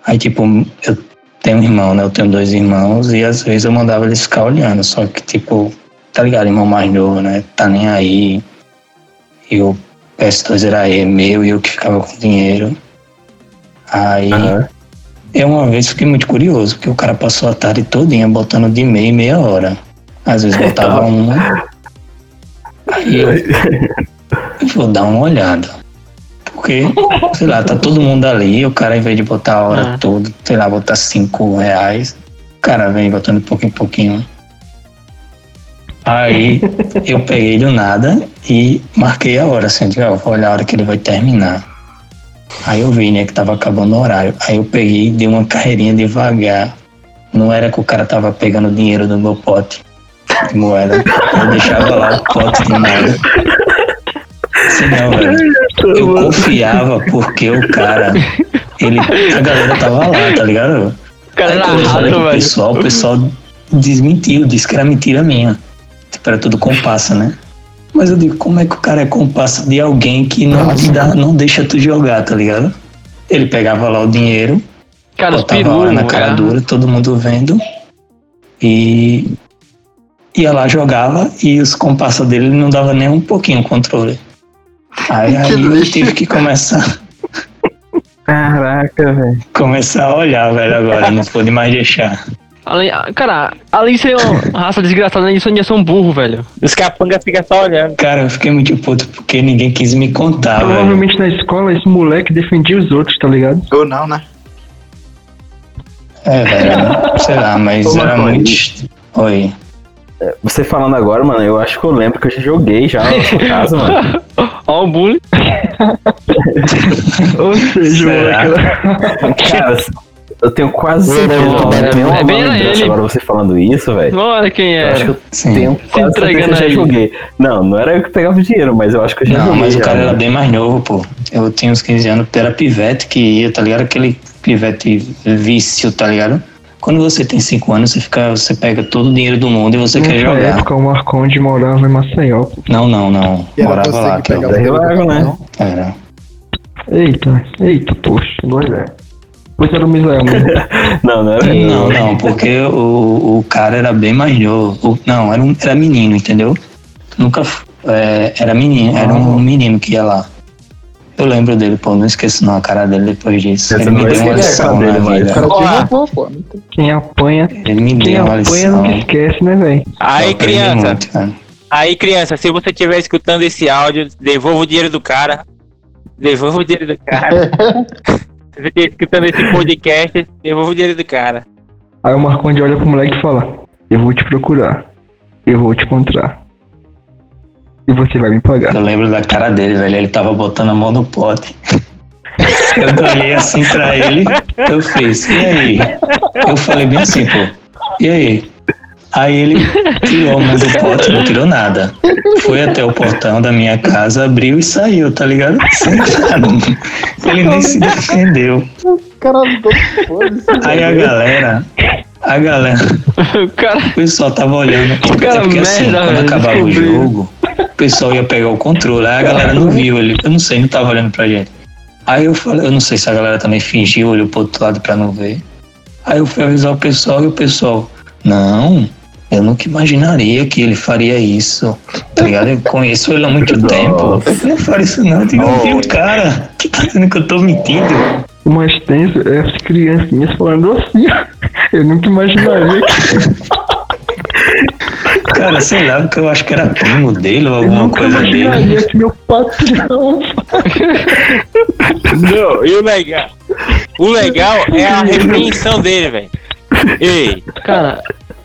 Aí, tipo, eu tenho um irmão, né? Eu tenho dois irmãos, e às vezes eu mandava eles ficar olhando. Só que, tipo, tá ligado, irmão mais novo, né? Tá nem aí. E o PS2 era meu, e eu que ficava com dinheiro. Aí. Eu uma vez fiquei muito curioso, porque o cara passou a tarde todinha botando de meia em meia hora. Às vezes botava uma. Aí eu, eu vou dar uma olhada. Porque, sei lá, tá todo mundo ali, o cara, em vez de botar a hora Ah. toda, sei lá, botar cinco reais, o cara vem botando de pouquinho em pouquinho. Aí eu peguei do nada e marquei a hora, assim, digo, ó, vou olhar a hora que ele vai terminar. Aí eu vi, né, que tava acabando o horário. Aí eu peguei e dei uma carreirinha devagar. Não era que o cara tava pegando dinheiro do meu pote de moeda. Eu deixava lá o pote de moeda. Assim, não, velho. Eu confiava porque o cara, ele, a galera tava lá, tá ligado? O cara era rato, velho. pessoal, o pessoal desmentiu, disse que era mentira minha. Tipo, era tudo comparsa, né? Mas eu digo, como é que o cara é comparsa de alguém que não, dá, não deixa tu jogar, tá ligado? Ele pegava lá o dinheiro, Cara, botava peru. hora na cara era- dura, todo mundo vendo, e ia lá, jogava, e os comparsas dele não dava nem um pouquinho o controle. Aí, aí eu tive que começar, Caraca, velho. começar a olhar, velho, agora, não pude mais deixar. Além, cara, além de ser uma raça desgraçada, disso, ainda são burro, velho. Os capangas ficam só olhando. Cara, eu fiquei muito puto porque ninguém quis me contar, velho. Provavelmente na escola esse moleque defendia os outros, tá ligado? Ou não, né? É, velho, sei lá, mas Ô, era muito. Oi. Você falando agora, mano, eu acho que eu lembro que eu já joguei já na sua casa, mano. Ó, o bullying. Ou seja, moleque Cara, eu tenho quase certeza Não, que eu tenho é uma bem ele. agora você falando isso, velho. Olha quem Eu é. acho que eu Sim. tenho quase certeza que eu já joguei. Não, não era eu que pegava o dinheiro, mas eu acho que eu já Não, joguei. mas o cara era mano. bem mais novo, pô. Eu tinha uns 15 anos, era pivete que ia, tá ligado? Aquele pivete vício, tá ligado? Quando você tem 5 anos, você fica, você pega todo o dinheiro do mundo e você quer jogar. época o Marconde morava em Maceió. pô. Não, não, não. E era Morava lá, que que eu... pegava o né? Era. Eita, eita, poxa, agora é. Pois era o Misael mesmo. Não, não era. Não, não, porque o, o cara era bem mais novo. Não, era, um, era menino, entendeu? Nunca. é, era menino, era um menino que ia lá. Eu lembro dele, pô, não esqueço não a cara dele depois disso. Você Ele não me vai deu uma lição na dele, vida. Quem apanha, Ele me quem deu uma apanha lição. nunca esquece, né, velho? Aí, criança, muito, aí, criança, se você estiver escutando esse áudio, devolva o dinheiro do cara. Devolva o dinheiro do cara. você estiver escutando esse podcast, devolva o dinheiro do cara. Aí o Marconde olha pro moleque e fala: Eu vou te procurar. Eu vou te encontrar. E você vai me pagar. Eu lembro da cara dele, velho. Ele tava botando a mão no pote. Eu olhei assim pra ele, eu fiz, e aí? Eu falei bem assim, pô, e aí? Aí ele tirou mão do pote, não tirou nada. Foi até o portão da minha casa, abriu e saiu, tá ligado? Sem nada. Ele nem se defendeu. Aí a galera, A galera, O cara. o pessoal tava olhando. Cara Até porque, assim, merda, quando acabava o jogo, o pessoal ia pegar o controle, aí a galera não viu ele. Eu não sei, não tava olhando pra gente. Aí eu falei, eu não sei se a galera também fingiu, olhou pro outro lado pra não ver. Aí eu fui avisar o pessoal e o pessoal, não, eu nunca imaginaria que ele faria isso. Tá ligado? Eu conheço ele há muito tempo. Eu não faria isso não. Eu digo, vi o cara que tá dizendo que eu tô mentindo. O mais tenso é as criancinhas falando assim. Eu nunca imaginaria que Cara, sei lá, porque eu acho que era primo dele ou alguma nunca coisa dele. imaginaria que meu patrão. Não, e o legal. O legal é a repreensão dele, velho. Ei, Cara,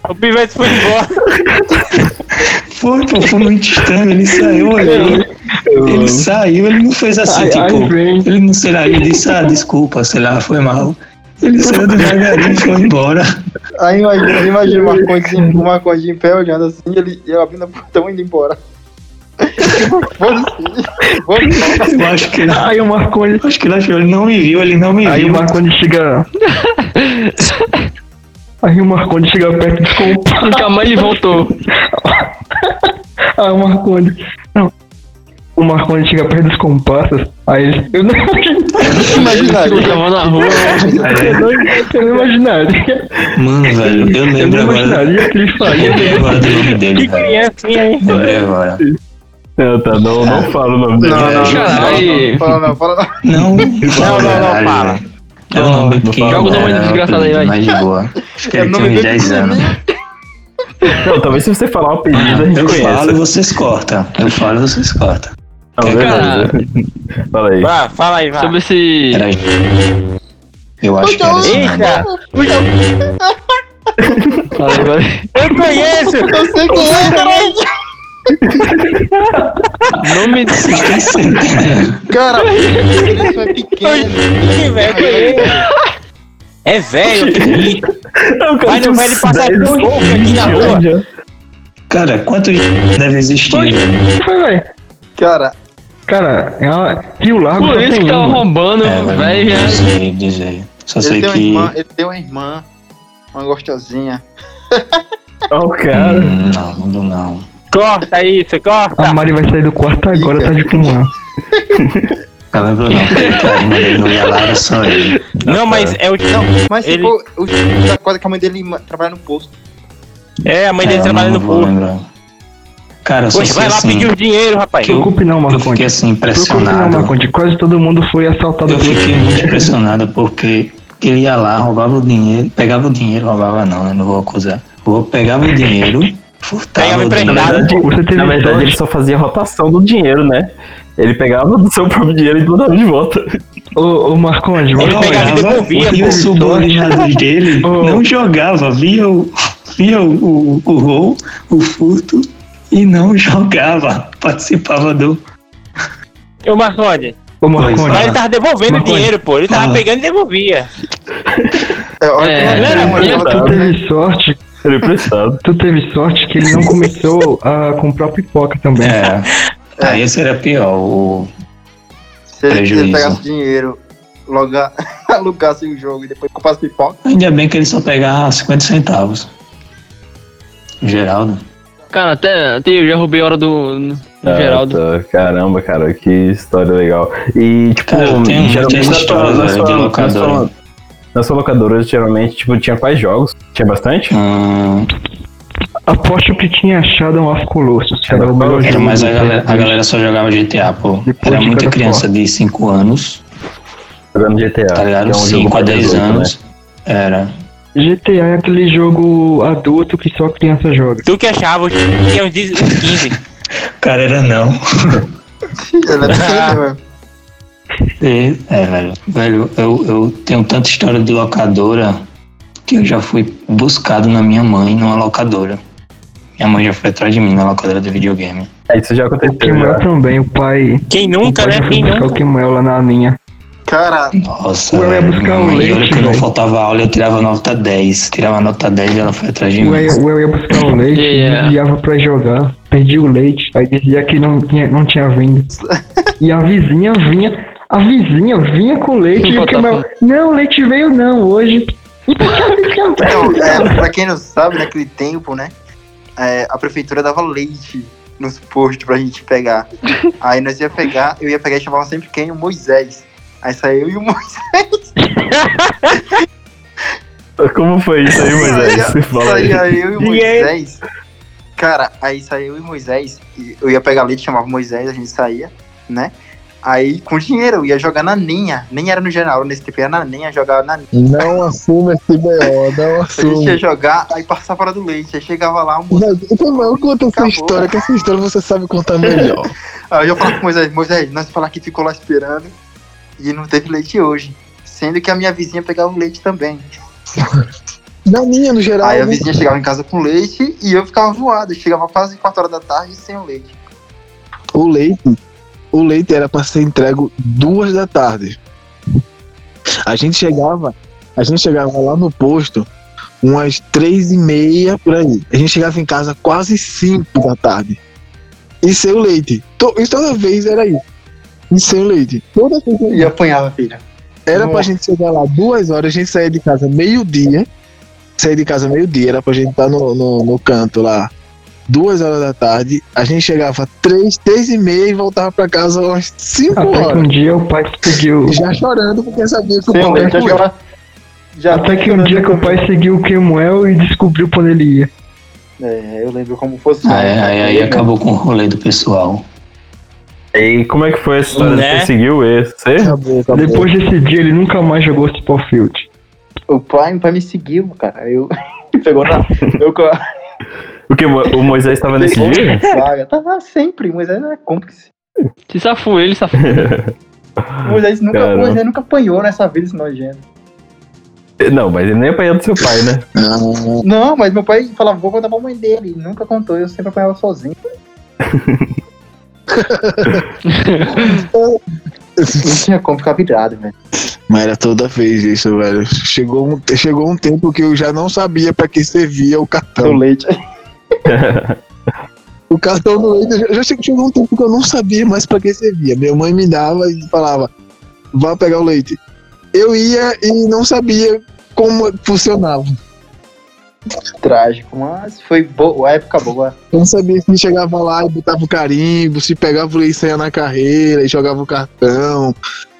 o pivete foi embora. Foi, pô, foi muito estranho. Ele saiu, olhou. Ele saiu, ele não fez assim, Ai, ai, tipo. vem. ele não, sei lá, ele disse, ah, desculpa, sei lá, foi mal. Ele saiu devagarinho e foi embora. Aí imagina, imagina o Marcondes, o Marcondes em pé olhando assim, ele, eu abrindo a portão e indo embora. Eu acho que ele, Aí o Marconi. eu acho que ele achou, ele não me viu, ele não me Aí viu. o Marconi chega. Aí o Marconi chega perto e desculpa. nunca mais ele voltou. Aí o Marconi. Não. O Marconi chega perto dos comparsas. Aí ele. Eu não Eu Imaginaria. tava na rua. Eu não, eu não imaginaria. Mano, velho, eu Eu lembro não agora. imaginaria que ele Eu faria. lembro agora do nome Que dele, velho. criancinha, hein? Lembrei agora. Não, tá, não, não fala o nome dele. Não, não, não, Caralho. fala não, fala não. Não, Não, não, não, fala. É o nome Não que fala. Joga o nome desgraçado aí, vai. mais de boa. Acho que É o ele tinha uns dele 10 anos. Não, talvez se você falar o apelido a gente Eu falo e conheça. vocês cortam. Eu falo e vocês cortam. Não, beleza. Fala aí. Vá, fala aí, vá. Sobre esse. Era. Eu acho que era esse. Eita, Fala aí, vai. eu conheço. Eu sei quem é, Nome Esqueci. Cara, isso é pequeno. Que. É velho, que Vai no velho passar 10, por pouco aqui na 20 rua. Cara, quantos deve existir? O que foi, velho? Cara, Cara, é uma... Rio Largo Por isso que tava roubando, É, velho, não sei dizer. Só sei ele uma que. irmã, ele tem uma irmã, uma gostosinha. Ó, o cara. Hum, Não, não não. Corta isso, corta. A Mari vai sair do quarto agora, tá de. Eu lembro não, porque a irmã dele não ia lá, era só ele. Não, mas é o. Não, mas Ele- tipo, o da coisa que a mãe dele trabalha no posto. É, a mãe É, dele eu trabalha não no vou posto. lembrar. Cara, eu só Poxa, sei vai lá assim, pedir o dinheiro, rapaz. eu, Preocupe não, eu Marcondes. fiquei assim Preocupe não, impressionado. Marcondes. Quase todo mundo foi assaltado Eu fiquei muito impressionado porque ele ia lá, roubava o dinheiro, pegava o dinheiro, roubava não, eu não vou acusar. Eu pegava o dinheiro, o. Você teve Na verdade, ele só fazia rotação do dinheiro, né? Ele pegava do seu próprio dinheiro e mandava de volta. Ô, ô Marcondes, Ele pegava e devolvia, e os subordinados dele não jogava, via o, via o, o, o gol, o furto, e não jogava, participava do... Ô, Marconde. ô Mas Marcondes, Fala. ele tava devolvendo o dinheiro, pô. Ele tava Fala. pegando e devolvia. É, olha É, tu teve sorte, Ele emprestado. tu teve sorte que ele não começou a comprar pipoca também. É, aí esse era pior, o... se, ele, pegasse dinheiro, logo alugasse o jogo e depois comprasse pipoca. Ainda bem que ele só pegava 50 centavos. Geraldo. Cara, até, até eu já roubei a hora do, do Ah, Geraldo. tá. Caramba, cara, que história legal. E, tipo, Cara, eu tenho geralmente histórias, sua- na sua- Na sua locadora, geralmente, tipo, tinha quais jogos? Tinha bastante? Hum, Aposto que tinha achado um Of Colossus, que era o melhor era, jogo. mas a galera, a PS2. galera só jogava GTA, pô. Depois Era muita criança de 5 anos, Jogando GTA. tá ligado? que é um 5 a pra 10 18, né? anos. Era. GTA é aquele jogo adulto que só criança joga. Tu que achava, tinha uns 10, uns 15. Cara, era não. É pequeno, velho. E, é, velho. Velho, eu, eu tenho tanta história de locadora que eu já fui buscado na minha mãe numa locadora. Minha mãe já foi atrás de mim na locadora de videogame. É, isso já O aconteceu. Kimuel Já. também, o pai. Quem o nunca, pai né? Quem buscar o nunca? Kimuel lá na linha. Cara, Nossa, Eu ia buscar minha o mãe, leite, olha que eu não faltava aula, eu tirava nota 10. Tirava nota 10 e ela foi atrás de O mim. eu, o eu ia buscar o leite, Yeah. desviava pra jogar, perdi o leite, aí dizia que não tinha, não tinha vindo. E a vizinha vinha, a vizinha vinha com leite e o What the Kimuel, não, o leite veio não, hoje. E por que a vizinha Então, é, pra quem não sabe, naquele tempo, né? é, a prefeitura dava leite nos postos pra gente pegar. Aí nós ia pegar, eu ia pegar e chamava sempre quem? O Moisés. Aí saiu eu e o Moisés. Como foi isso aí, Moisés? Você fala aí. Saía eu e o E Moisés. Cara, aí saía eu e o Moisés. E eu ia pegar leite, chamava o Moisés, a gente saía, né? Aí, com dinheiro, eu ia jogar na ninha. Nem era no geral, nesse tempo era na ninha, jogava na ninha. Não assume esse BO, não A gente ia jogar, aí passava para do leite. Aí chegava lá, o Moisés. Então, mas conta essa história, que essa história você sabe contar melhor. Aí eu falava com o Moisés, Moisés, nós falar que ficou lá esperando e não teve leite hoje. Sendo que a minha vizinha pegava o leite também. Na minha, no geral, Aí a né? vizinha chegava em casa com leite e eu ficava voado. Chegava quase 4 horas da tarde sem o leite. o leite, o leite era para ser entregue duas da tarde. A gente chegava, a gente chegava lá no posto umas três e meia por aí. A gente chegava em casa quase cinco da tarde. E sem o leite. E toda vez era isso. E sem o leite. Toda vez E apanhava, filha. Era pra Nossa. gente chegar lá duas horas, a gente saía de casa meio-dia. Sair de casa meio-dia, era pra gente estar no, no, no canto lá. Duas horas da tarde, a gente chegava três, três e meia e voltava pra casa umas cinco Até que um horas. dia o pai seguiu. Já chorando porque sabia que o Sem o eu chegava... Já Até que um dia que o pai seguiu o Kemuel e descobriu pra onde ele ia. É, eu lembro como fosse. Aí, aí, aí acabou com o rolê do pessoal. E como é que foi essa história? Né? Você seguiu esse? Acabou, acabou. Depois desse dia ele nunca mais jogou Spellfield. O pai, o pai me seguiu, cara. Eu pegou na. Eu a O que? O Moisés estava nesse dia? Tava sempre. O Moisés era cúmplice. Se safou ele, safou. O Moisés nunca, Caramba. o Moisés nunca apanhou nessa vida esse nojento. Não, mas ele nem apanhou do seu pai, né? Não, Não, mas meu pai falava, vou contar pra mãe dele. Ele nunca contou, eu sempre apanhava sozinho. Não tinha como ficar virado, velho. Mas era toda vez isso, velho. Chegou um, chegou um tempo que eu já não sabia pra que servia o O cartão. leite. O cartão do leite, já- já chegou- chegou um tempo que eu não sabia mais pra que servia. Minha mãe me dava e falava, vá pegar o leite. Eu ia e não sabia como funcionava. Trágico, mas foi boa, época boa. Eu não sabia se chegava lá e botava o carimbo, se pegava o leite e saía na carreira e jogava o cartão.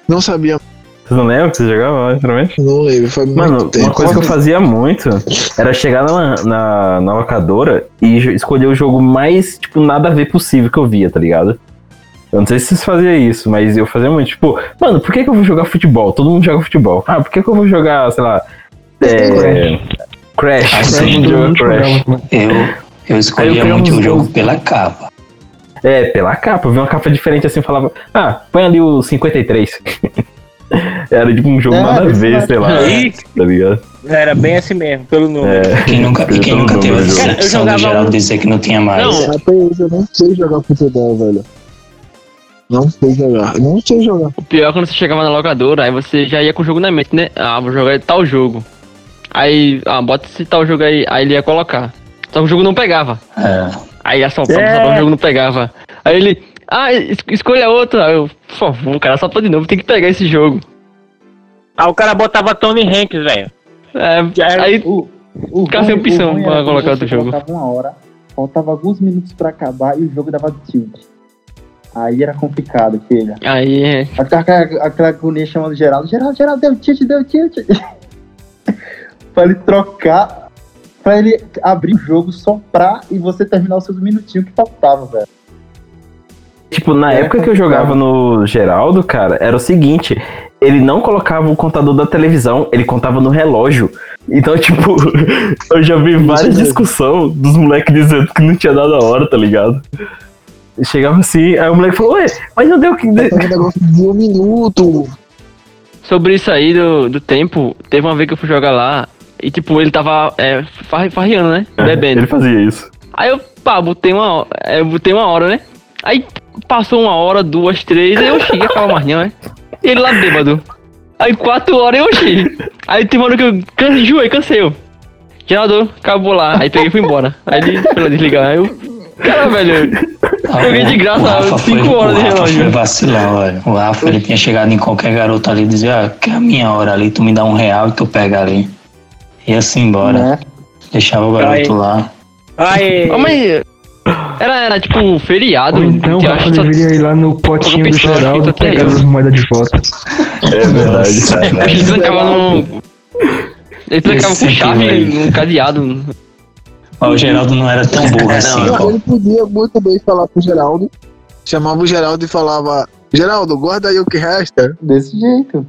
Não sabia, Vocês não lembram que você jogava, literalmente? não lembro, foi muito Mano, tempo. uma coisa que eu fazia muito era chegar na, na, na locadora e escolher o jogo mais, tipo, nada a ver possível que eu via, tá ligado? Eu não sei se vocês faziam isso, mas eu fazia muito, tipo, mano, por que, que eu vou jogar futebol? Todo mundo joga futebol. Ah, por que, que eu vou jogar, sei lá, é, Crash? Todo sim. mundo Todo joga mundo Crash. Eu, eu eu escolhia muito o jogo pela capa. É, pela capa, eu vi uma capa diferente assim, falava, ah, põe ali o 53. Era tipo um jogo É, nada a ver, sei lá, Aí, tá ligado? era bem assim mesmo, pelo número. É. Quem nunca, e quem nunca teve a decepção do jogava Geraldo um- dizer que não tinha mais? Não. Até hoje eu não sei jogar futebol, velho. Não sei jogar. Não sei jogar. O pior é quando você chegava na locadora, aí você já ia com o jogo na mente, né? Ah, vou jogar tal jogo. Aí, ah, bota esse tal jogo aí. Aí ele ia colocar. Só que o jogo não pegava. É, Aí assaltava, É. assaltava, o jogo não pegava. Aí ele, ah, es escolha outra. Aí eu, por favor, cara, assaltou de novo, tem que pegar esse jogo. Aí o cara botava Tony Hanks, velho. É, era- aí, O, o Ficar sem opção pra colocar outro jogo. colocava uma hora, faltava alguns minutos pra acabar e o jogo dava tilt. Aí era complicado, filha. aí, é, Aquela, aquela, aquela agonia chamando Geraldo. Geraldo, Geraldo, deu tilt, deu tilt. pra ele trocar, pra ele abrir o jogo, soprar e você terminar os seus minutinhos que faltava, velho. Tipo, na É época que eu jogava no Geraldo, cara, era o seguinte, ele não colocava o contador da televisão, ele contava no relógio. Então, tipo, eu já vi várias discussões dos moleques dizendo que não tinha dado a hora, tá ligado? Chegava assim, aí o moleque falou, ué, mas não deu que. Negócio de um minuto. sobre isso aí do, do tempo, teve uma vez que eu fui jogar lá. E tipo, ele tava é, farriando, né? Bebendo. Ele fazia isso. Aí eu, pá, botei uma, é, eu botei uma hora, né? Aí passou uma hora, duas, três, aí eu cheguei, acaba mais não, né? E ele lá bêbado. Aí quatro horas eu cheguei. Aí tem uma hora que eu can- enjoei, cansei. eu. Gerador, acabou lá. Aí peguei e fui embora. Aí ele foi lá desligar. Aí eu. Cara, velho. Joguei de graça o Rafa cinco foi, horas o de relógio. foi vacilão, velho. O Rafa ele tinha chegado em qualquer garoto ali e dizia, ah, que é a minha hora ali, tu me dá um real e tu pega ali. Ia-se embora. Né? Deixava o garoto lá. Ai, Ah, mas era, era tipo um feriado. Ou então o Rafa acho que só- deveria ir lá no potinho do Geraldo pegar as moedas de volta. É verdade. A gente trancava no. Ele trancava com chave num cadeado. Mas o Geraldo não era tão burro assim, Não, ele podia muito bem falar pro Geraldo. Chamava o Geraldo e falava: Geraldo, guarda aí o que resta. Desse jeito.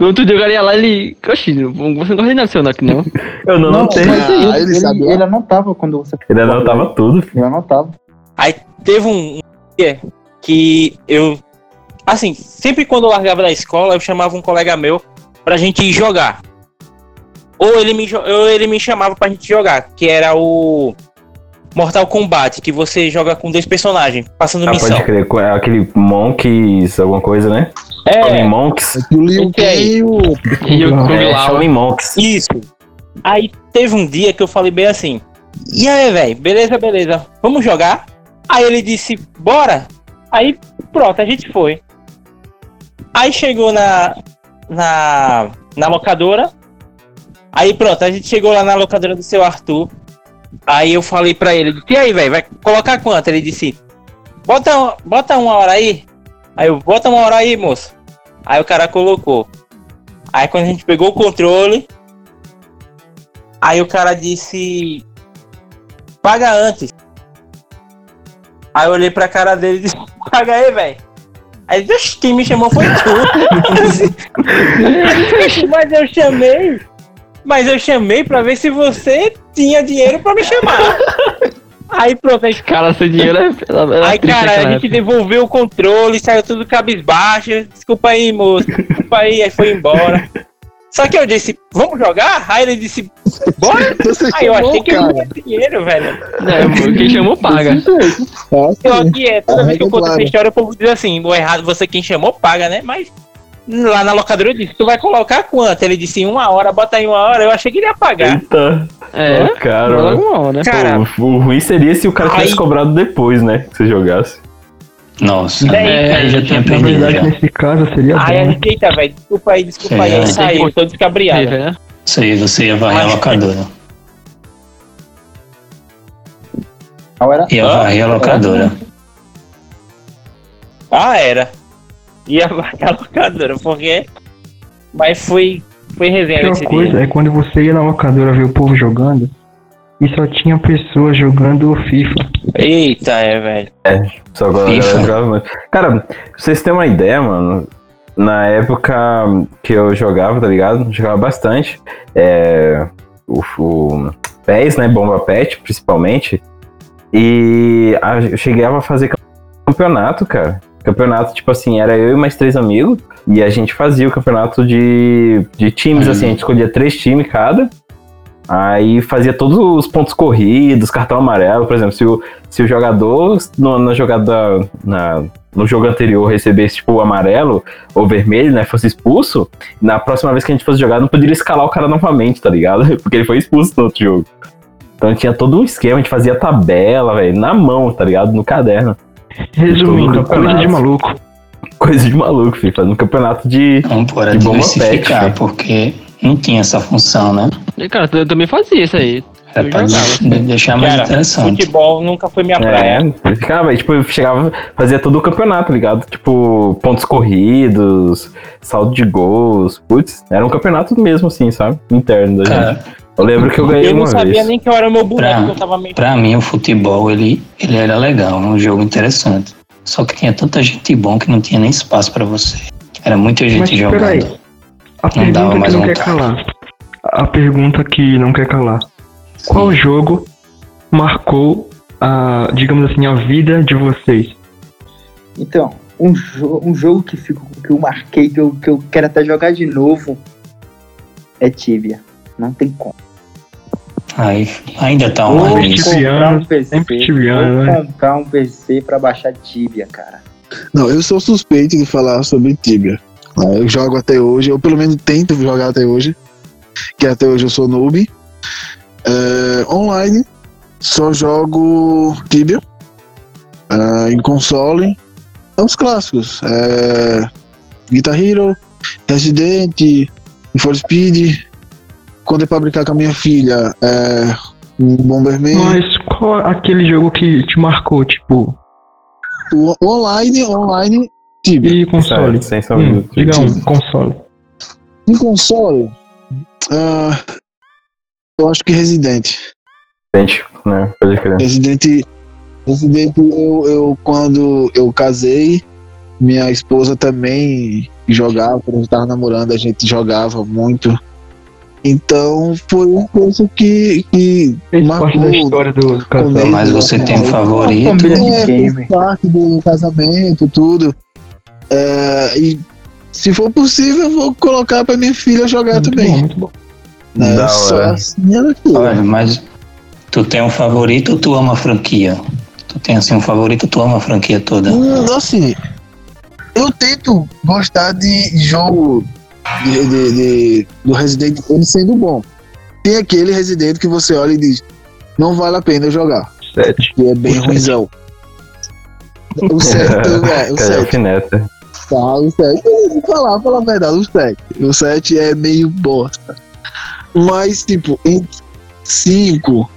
No outro dia o cara ia lá e ele. Oxi, você não gosta de nada seu aqui não. Eu não notei. mas Ah, ele, ele ele, ele anotava quando você. Ele anotava tudo. Ele anotava. Aí teve um dia que eu. Assim, sempre quando eu largava da escola, eu chamava um colega meu pra gente ir jogar. Ou ele me, ou ele me chamava pra gente jogar, que era o Mortal Kombat, que você joga com dois personagens, passando Ah, missão. pode crer. é Aquele Monks, alguma coisa, né? Shaolin É, Monks. O Liu aí. Kang e o. E o Kung É. Shaolin Monks. isso. Aí teve um dia que eu falei bem assim: E aí, velho, beleza, beleza, vamos jogar? Aí ele disse: Bora. Aí pronto, a gente foi. Aí chegou na, na, na locadora. Aí pronto, a gente chegou lá na locadora do seu Arthur. Aí eu falei pra ele: E aí, velho, vai colocar quanto? Ele disse: bota, bota uma hora aí. Aí eu: Bota uma hora aí, moço. Aí o cara colocou. Aí quando a gente pegou o controle. Aí o cara disse: Paga antes. Aí eu olhei pra cara dele e disse: Paga aí, velho. Aí ele disse: "Oxe, Quem me chamou foi tu. Mas eu chamei. Mas eu chamei pra ver se você tinha dinheiro pra me chamar. Aí pronto, aí, Cara, sem dinheiro é. era- era aí triste cara, a gente época. devolveu o controle, saiu tudo cabisbaixo. Desculpa aí, moço. Desculpa aí, aí foi embora. Só que eu disse, vamos jogar? Aí ele disse, bora? Você Aí eu achei que eu cara. não tinha dinheiro, velho. É, quem chamou paga. Eu sim. aqui é, toda A vez que eu conto essa história, o povo diz assim, o errado, você quem chamou, paga, né? Mas lá na locadora eu disse, tu vai colocar quanto? Ele disse, em uma hora, bota aí uma hora. Eu achei que ele ia pagar. Eita. É, Ô, cara. hora, né? Cara, Pô, o ruim seria se o cara tivesse Aí- cobrado depois, né? Que você jogasse. Nossa, É, aí já tinha Na perdido verdade, já. nesse caso, seria aí a bom. eita, velho, desculpa aí, desculpa aí. É. Aí saiu, tô Aí, descabriado. velho. Isso aí, você ia varrer a locadora. Qual era? Ia varrer a locadora. Ah, era. Ia a locadora, porque... Mas foi, foi A pior esse coisa dia. é quando você ia na locadora ver o povo jogando e só tinha pessoas jogando FIFA. Eita, é, velho. Só agora jogava muito. Cara, pra vocês terem uma ideia, mano. Na época que eu jogava, tá ligado? Jogava bastante. É, o, o PES, né? Bomba Pet, principalmente. E a- eu cheguei a fazer campeonato, cara. Campeonato, tipo assim, era eu e mais três amigos. E a gente fazia o campeonato de, de times, assim, a gente escolhia três times cada. Aí fazia todos os pontos corridos, cartão amarelo, por exemplo, se o, se o jogador no, na jogada na, no jogo anterior recebesse tipo amarelo ou vermelho, né, fosse expulso, na próxima vez que a gente fosse jogar não poderia escalar o cara novamente, tá ligado? Porque ele foi expulso no outro jogo. Então tinha todo um esquema, a gente fazia tabela, velho, na mão, tá ligado? No caderno. Resumindo, coisa de maluco. Coisa de maluco, filho, fazendo um campeonato de. Então, pô, era De bomba diversificar, pet, porque não tinha essa função, né? E, cara, eu também fazia isso aí. Eu pra deixar mais Cara, interessante. futebol nunca foi minha praia. É, ficava, velho, tipo, eu chegava, fazia todo o campeonato, ligado? Tipo, pontos corridos, saldo de gols, putz, era um campeonato mesmo, assim, sabe? Interno da gente. Eu lembro que eu ganhei Eu não uma sabia vez. nem que eu era o meu boneco, Pra- que eu tava meio. pra mim, o futebol, ele, ele era legal, um jogo interessante. Só que tinha tanta gente bom que não tinha nem espaço pra você. Era muita gente Mas jogando. peraí. A Não dava pergunta mais que não quer vontade. calar. A pergunta que não quer calar. Qual jogo marcou a, digamos assim, a vida de vocês? Então, um, jo um jogo que, fico, que eu marquei, que eu, que eu quero até jogar de novo, é Tibia. Não tem como. Aí ainda tá isso. comprar um PC, sempre Tibiano, né? comprar um PC pra baixar Tibia, cara. Não, eu sou suspeito de falar sobre Tibia. Ah, Eu jogo até hoje, ou pelo menos tento jogar até hoje, que até hoje eu sou noob. É, online, só jogo Tibia. Ah, em console, é os clássicos. É, Guitar Hero, Resident, for Speed, quando é pra brincar com a minha filha, é um Bomberman. Mas qual aquele jogo que te marcou, tipo, O online, online, Tibia. e console? Sem Hum, diga um, console. Em console, ah, eu acho que Resident. Gente, né? Pode crer. Resident, Resident eu, eu quando eu casei, minha esposa também jogava, quando gente tava namorando, a gente jogava muito. Então foi uma coisa que, que Fez marcou. parte da história do, do. Também. Mas você tem um favorito? É, parte do casamento, tudo. É, e se for possível, eu vou colocar pra minha filha jogar Muito também. bom, muito bom. né? Da Só hora. assim. Olha, mas tu tem um favorito ou tu ama a franquia? Tu tem assim um favorito ou tu ama a franquia toda? Hum, assim, eu tento gostar de jogo de, de- de- do Resident Evil sendo bom. Tem aquele Resident que você olha e diz, não vale a pena jogar, Sete. que é bem ruimzão. O 7, é, o Cara, 7. alfineta. Tá, o 7. Vou falar, falar a verdade, o 7. O 7 é meio bosta. Mas, tipo, em 5,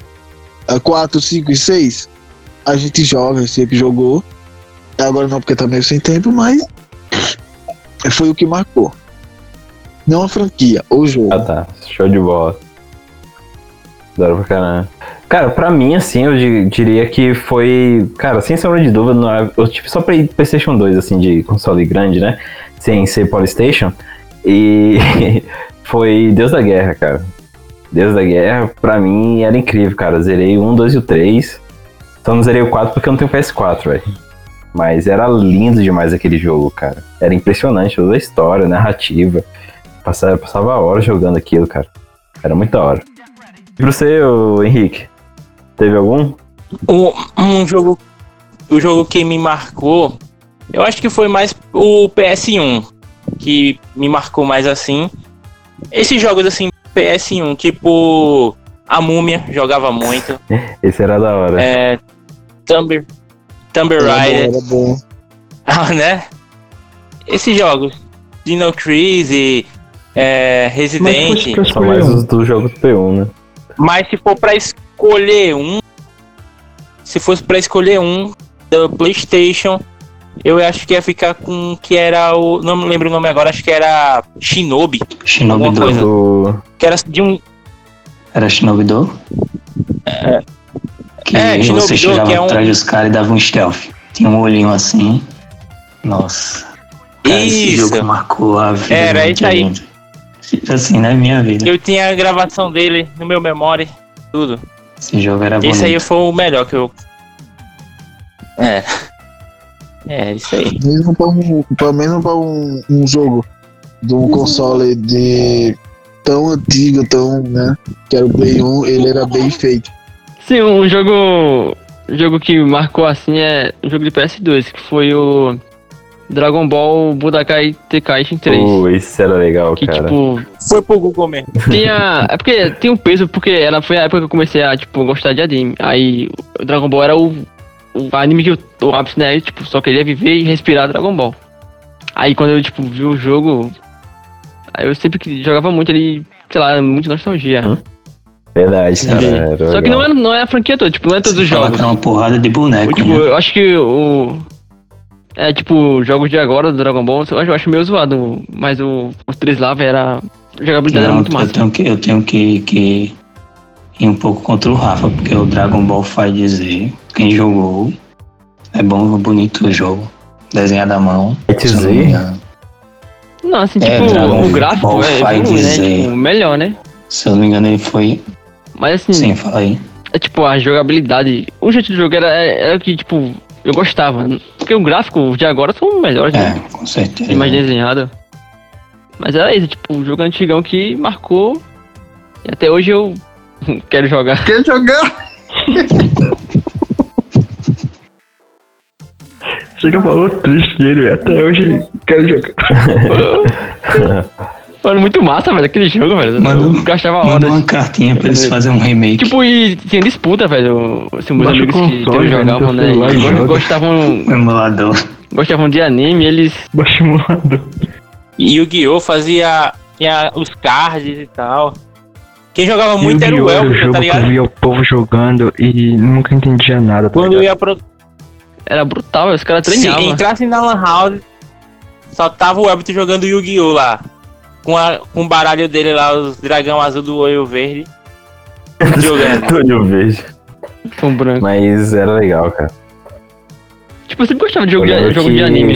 4, 5 e 6, a gente joga, sempre jogou. Agora não, porque tá meio sem tempo, mas foi o que marcou. Não a franquia, o jogo. Ah tá, show de bola. Adoro pra caramba. Cara, pra mim, assim, eu di- diria que foi. Cara, sem sombra de dúvida, não é- eu tive só pra PlayStation 2, assim, de console grande, né? Sem ser Polystation. E foi Deus da Guerra, cara. Deus da Guerra, pra mim, era incrível, cara. Zerei o 1, 2 e o 3. Só não zerei o 4 porque eu não tenho PS4, velho. Mas era lindo demais aquele jogo, cara. Era impressionante, toda a história, a narrativa. Passava, passava horas jogando aquilo, cara. Era muito da hora. E pra você, ô, Henrique? Teve algum? Um, um jogo. O jogo que me marcou. Eu acho que foi mais o PS1. Que me marcou mais assim. Esses jogos assim, PS1, tipo. A Múmia, jogava muito. Esse era da hora. É. Era bom, Raider. era bom. Ah, né? Esses jogos. Dino Crisis, é, Mas Resident. escolher mais os do jogo do P1, né? Mas se for pra escolher um, se fosse pra escolher um da PlayStation, eu acho que ia ficar com que era o, não me lembro o nome agora, acho que era Shinobi, Shinobi Do. coisa. Do... que era de um, Era Shinobi Do? Que É, Shinobi você chegava que é um- atrás dos caras e dava um stealth. Tinha um olhinho assim. Nossa. Cara, esse Isso. jogo marcou a vida. Era isso aí. gente. Tipo assim, na minha vida. eu tinha a gravação dele no meu memória, tudo. Esse jogo era bonito. Esse aí foi o melhor que eu É. É, isso aí. Mesmo pra um, pra, mesmo pra um, um jogo de um console de tão antigo, tão, né? Que era o Play 1, ele era bem feito. Sim, um jogo. Um jogo que marcou assim é um jogo de PS2, que foi o Dragon Ball Budokai Tenkaichi 3. Pô, esse era legal, que cara. tipo, Foi pro Google mesmo. tinha. É porque tem um peso, porque ela foi a época que eu comecei a, tipo, gostar de anime. Aí o Dragon Ball era o, o anime que eu, o ápice, né? Eu, tipo, só queria viver e respirar Dragon Ball. Aí quando eu, tipo, vi o jogo. Aí eu sempre que jogava muito ali, sei lá, muita nostalgia. Hum, Verdade, cara. Só que não é, não é a franquia toda, tipo, não é todos os jogos. que era uma porrada de boneco, tipo, né? eu acho que o. É tipo, jogos de agora do Dragon Ball, eu acho, eu acho meio zoado. Mas o, os três lá, velho, era. A jogabilidade era muito eu massa. tenho, que, eu tenho que, que ir um pouco contra o Rafa, porque o Dragon Ball faz dizer, quem jogou, é bom, bonito o jogo. Desenhado à mão. Se eu não. Não, assim, É, tipo, Dragon o gráfico Ball é Fight evolui, né? Tipo, melhor, né? Se eu não me engano, ele foi. Mas assim, Sim, fala aí. é tipo, a jogabilidade. O jeito do jogo era, era o que, tipo, eu gostava. Porque o gráfico de agora são melhores, É, né? com certeza. E mais desenhado. Mas era isso, tipo, um jogo antigão que marcou. E até hoje eu quero jogar. Quer jogar? Chega falou triste dele, até hoje ele quer jogar. Mano, muito massa, velho, aquele jogo, velho. Mano, eu gastava Manda horas. uma cartinha pra eles fazerem um remake. Tipo, e tinha disputa, velho. Assim, meus Baixa amigos que console, que velho, jogavam, né? e e joga. Gostavam, Um emulador. gostavam de anime, eles. Baixa emulador. E o Guiô fazia tinha os cards e tal. Quem jogava muito era o Yu-Gi-Oh! era o Elton, jogo tá que eu ligado? via o povo jogando e nunca entendia nada. tá Quando ligado? ia pro. Era brutal, os caras Se treinavam. entrasse na Lan House, só tava o Elton jogando Yu-Gi-Oh! lá. Com, a, com o baralho dele lá, os dragão azul do olho verde. Jogando. Olho verde. Com branco. Mas era legal, cara. Tipo, eu sempre gostava de jogo, de, jogo de anime.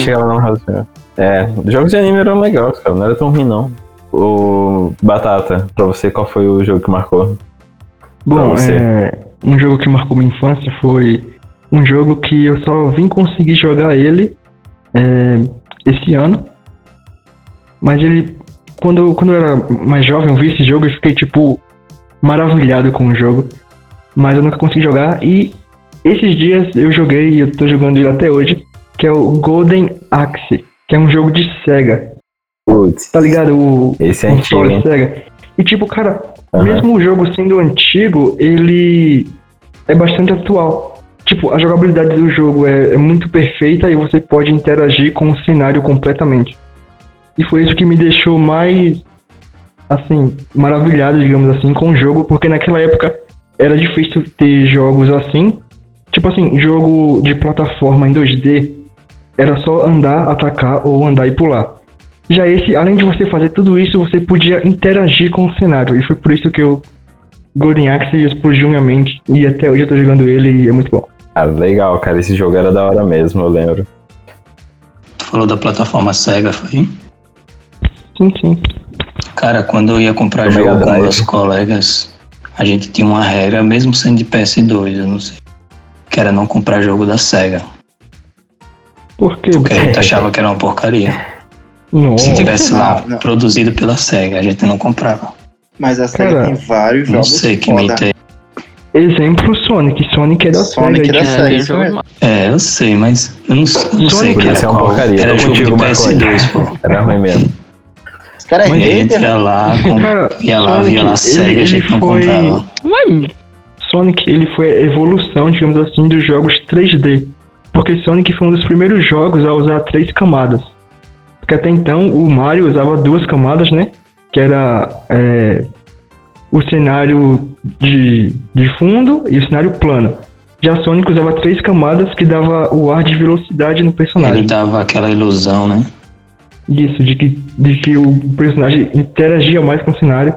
É, os jogos de anime eram legais, cara. Não era tão ruim, não. O Batata, pra você, qual foi o jogo que marcou? Bom, é, um jogo que marcou minha infância foi um jogo que eu só vim conseguir jogar ele é, esse ano. Mas ele, quando, quando eu era mais jovem, eu vi esse jogo e fiquei, tipo, maravilhado com o jogo. Mas eu nunca consegui jogar. E esses dias eu joguei e eu tô jogando ele até hoje, que é o Golden Axe, que é um jogo de Sega. Putz, Tá ligado? O, esse é antigo, hein? Sega. E tipo, cara, Aham. mesmo o jogo sendo antigo, ele é bastante atual. Tipo, a jogabilidade do jogo é, é muito perfeita e você pode interagir com o cenário completamente. E foi isso que me deixou mais, assim, maravilhado, digamos assim, com o jogo, porque naquela época era difícil ter jogos assim. Tipo assim, jogo de plataforma em 2D era só andar, atacar ou andar e pular. Já esse, além de você fazer tudo isso, você podia interagir com o cenário. E foi por isso que o Golden Axe explodiu minha mente. E até hoje eu tô jogando ele e é muito bom. Ah, legal, cara. Esse jogo era da hora mesmo, eu lembro. Falou da plataforma Sega, foi? Sim, sim. Cara, quando eu ia comprar jogo Mega com Drive. meus colegas, a gente tinha uma regra, mesmo sendo de PS2, eu não sei. Que era não comprar jogo da SEGA. Por quê? Porque a gente achava que era uma porcaria. Nossa. Se tivesse lá Não, não. produzido pela SEGA, a gente não comprava. Mas a SEGA Cara, tem vários Não jogos sei que foda. mito é. Exemplo Sonic. Sonic é da Sonic Sega. é da Sega, isso mesmo. É, eu sei, mas eu não, não sei Sonic que era é uma qual. porcaria. Era Tô jogo de contigo, Marconi. PS2, pô. Era ruim mesmo. Os caras é hater, ia lá, com, Cara, ia lá, via lá Sonic, ele- a gente não ele foi- comprava. Mas, Sonic ele foi a evolução, digamos assim, dos jogos 3D. Porque Sonic foi um dos primeiros jogos a usar três camadas. Porque até então o Mario usava duas camadas, né? Que era é, o cenário de, de fundo e o cenário plano. Já Sonic usava três camadas que dava o ar de velocidade no Ele personagem. dava aquela ilusão, né? Isso, de que, de que o personagem interagia mais com o cenário.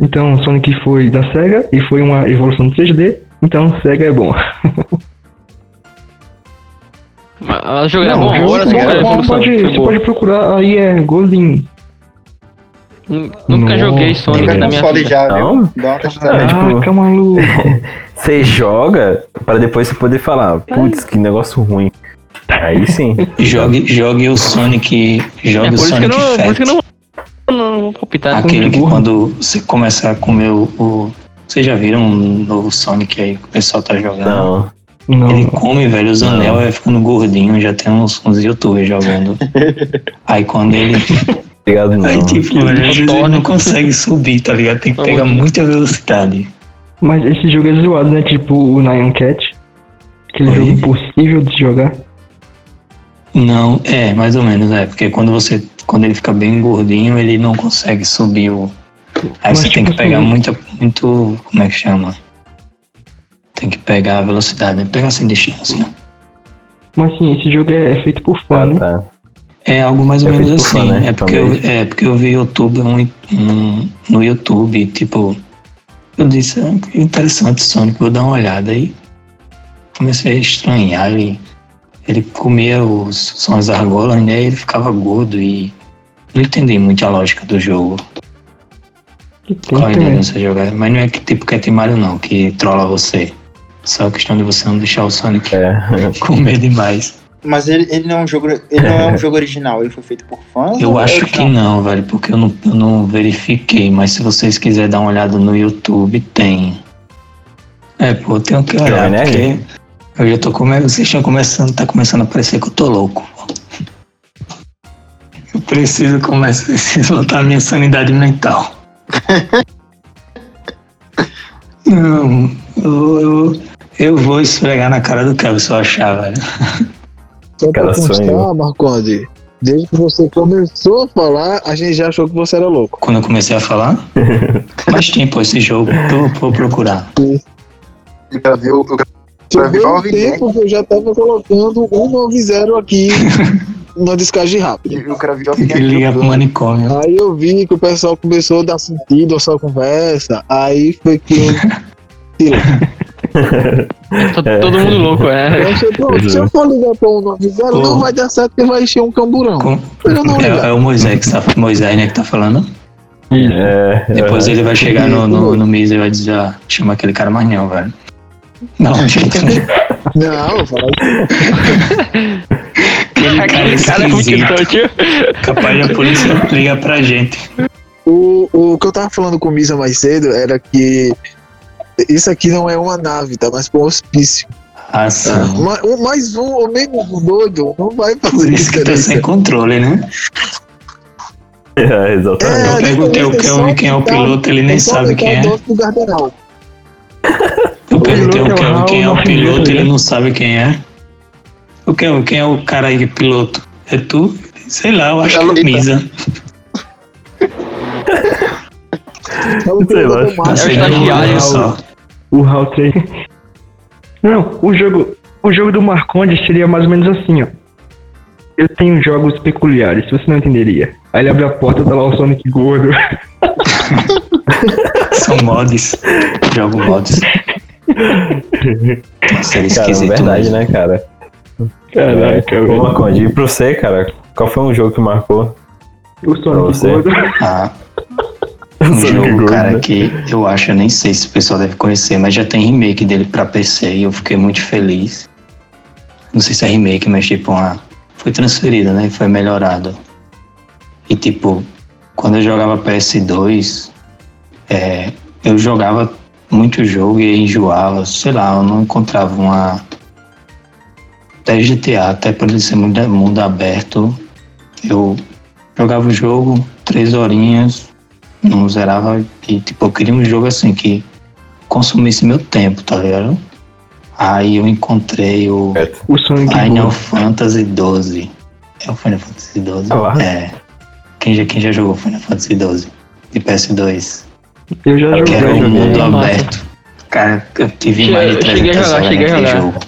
Então Sonic foi da SEGA e foi uma evolução do 3D. Então SEGA é bom. mas o jogo era Não, bom, agora é bom, cara, a bom, pode, você boa. pode procurar aí é Golden. Nunca Nossa. joguei Sonic na minha vida. já, Não? viu? Dá uma testada. É, tipo- Caraca, maluco. Você joga pra depois você poder falar, putz, que negócio ruim. Aí sim. Jogue, jogue o Sonic. É Jogue por o que Sonic não, por isso que eu Fat. não, não vou palpitar. Aquele que burro. quando você começar a comer o. o- Vocês já viram um novo Sonic aí que o pessoal tá jogando? Não. Não, Ele come, velho, os anel vai ficando gordinho, já tem uns, uns youtubers jogando. Aí quando ele. Obrigado, não. Aí tipo, às vezes ele não consegue subir, tá ligado? Tem que pegar muita velocidade. Mas esse jogo é zoado, né? Tipo o Nyan Cat. Aquele Oi? jogo impossível de jogar. Não, é, mais ou menos, é. Porque quando você. Quando ele fica bem gordinho, ele não consegue subir o. Aí Mas, você tem tipo que pegar assim- muita. Muito. Como é que chama? Tem que pegar a velocidade, né? Pegar sem distância. Mas assim, esse jogo é, é feito por fã, Ah, né? tá. É algo mais ou É menos por fã, assim. né? É, porque eu, é porque eu vi YouTube um, um- no YouTube, tipo, eu disse, ah, que interessante Sonic, vou dar uma olhada. Aí comecei a estranhar, ele, ele comia os sons argolas, né? Ele ficava gordo e não entendi muito a lógica do jogo. Que tem Qual a ideia de você jogar? Mas não é que tipo Cat Mario não, que trola você. Só a questão de você não deixar o Sonic É. comer demais. Mas ele, ele não é um jogo. Ele não é um jogo original, ele foi feito por fãs? Eu é acho que não, velho, porque eu não, eu não verifiquei, mas se vocês quiserem dar uma olhada no YouTube, tem. É, pô, eu tenho que olhar, Nerd? porque eu já tô começando, vocês estão começando, tá começando a parecer que eu tô louco. Eu preciso começar, preciso voltar a minha sanidade mental. Não, eu, eu, eu vou esfregar na cara do Kevin se eu achar, velho. Só pra constar, sonho. Marconde, Desde que você começou a falar, a gente já achou que você era louco. Quando eu comecei a falar, faz tempo esse jogo, eu vou procurar. Eu gravei o- eu gravei O um Alvin Jack tempo que eu já tava colocando 190 aqui na descagem rápida. e o que ligar pro manicômio. Aí eu vi que o pessoal começou a dar sentido à sua conversa. Aí foi que eu. Tá todo mundo louco, é. Eu achei, pronto, se eu for ligar pra um 90, não Pô. vai dar certo porque vai encher um camburão. Com-. É, é o Moisés que tá, Moisés, né, que tá falando. É, Depois ele vai chegar no, no, no Miz e vai dizer, ah, chama aquele cara mais não, velho. Não, gente, Não, eu falo, aquele cara cara é muito doido. capaz da polícia ligar pra gente. o, o que eu tava falando com o Misa mais cedo era que isso aqui não é uma nave, tá? Mas pra um hospício. Ah, Tá? sim. Ma- um- Mais um ou menos doido não vai Por fazer isso que tá sem controle, né? é, exatamente. Eu perguntei o que é- quem é o piloto, ele nem sabe quem é. O que é o é, quem é o Raul piloto, ele né? não sabe quem é. O que é, quem é o cara aí piloto? É tu? Sei lá, eu acho que é. Misa. É o Sei lá, Tá um estagiário, olho só. O Hal 3. Não, o jogo, o jogo do Marcondes seria mais ou menos assim, ó. Eu tenho jogos peculiares, você não entenderia. Aí ele abre a porta, tá lá o Sonic gordo. São mods. Jogo mods. Nossa, ele é Cara, esquisito verdade, né, cara? Caraca, é, velho. E pra você, cara, qual foi um jogo que marcou? O Sonic você. gordo. Ah, um jogo, Gordo, cara, né? que eu acho, eu nem sei se o pessoal deve conhecer, mas já tem remake dele pra PC e eu fiquei muito feliz. Não sei se é remake, mas tipo, uma... foi transferido, né? Foi melhorado. E tipo, quando eu jogava PS2, é, eu jogava muito jogo e enjoava, sei lá, eu não encontrava uma. Até GTA, até por ele ser mundo, mundo aberto, eu jogava o jogo, três horinhas, não zerava e tipo, eu queria um jogo assim que consumisse meu tempo, tá ligado? Aí eu encontrei o O Sonic Final. Fantasy XII. É o Final Fantasy XII? Ah lá. É. Quem já, quem já jogou Final Fantasy XII? De PS2. Eu já joguei, um joguei. mundo massa. aberto. Cara, eu tive Che- mais de eu cheguei a 300 jogar, horas cheguei a naquele jogo.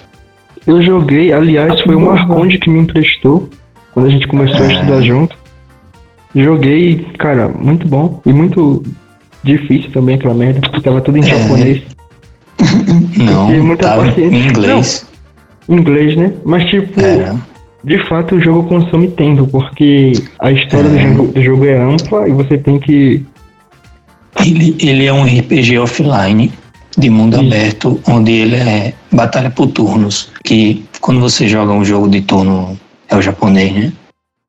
Eu joguei, aliás, foi o Marconde que me emprestou quando a gente começou a Ah. estudar junto. Joguei, cara, muito bom. E muito difícil também aquela merda, porque tava tudo em É. japonês. Não, muita tava paciência. em inglês. Em inglês, né? Mas tipo, Era. de fato o jogo consome tempo, porque a história do, É. jogo, do jogo é ampla e você tem que. Ele, ele é um RPG offline de mundo Isso. aberto, onde ele é batalha por turnos. Que quando você joga um jogo de turno, é o japonês, né?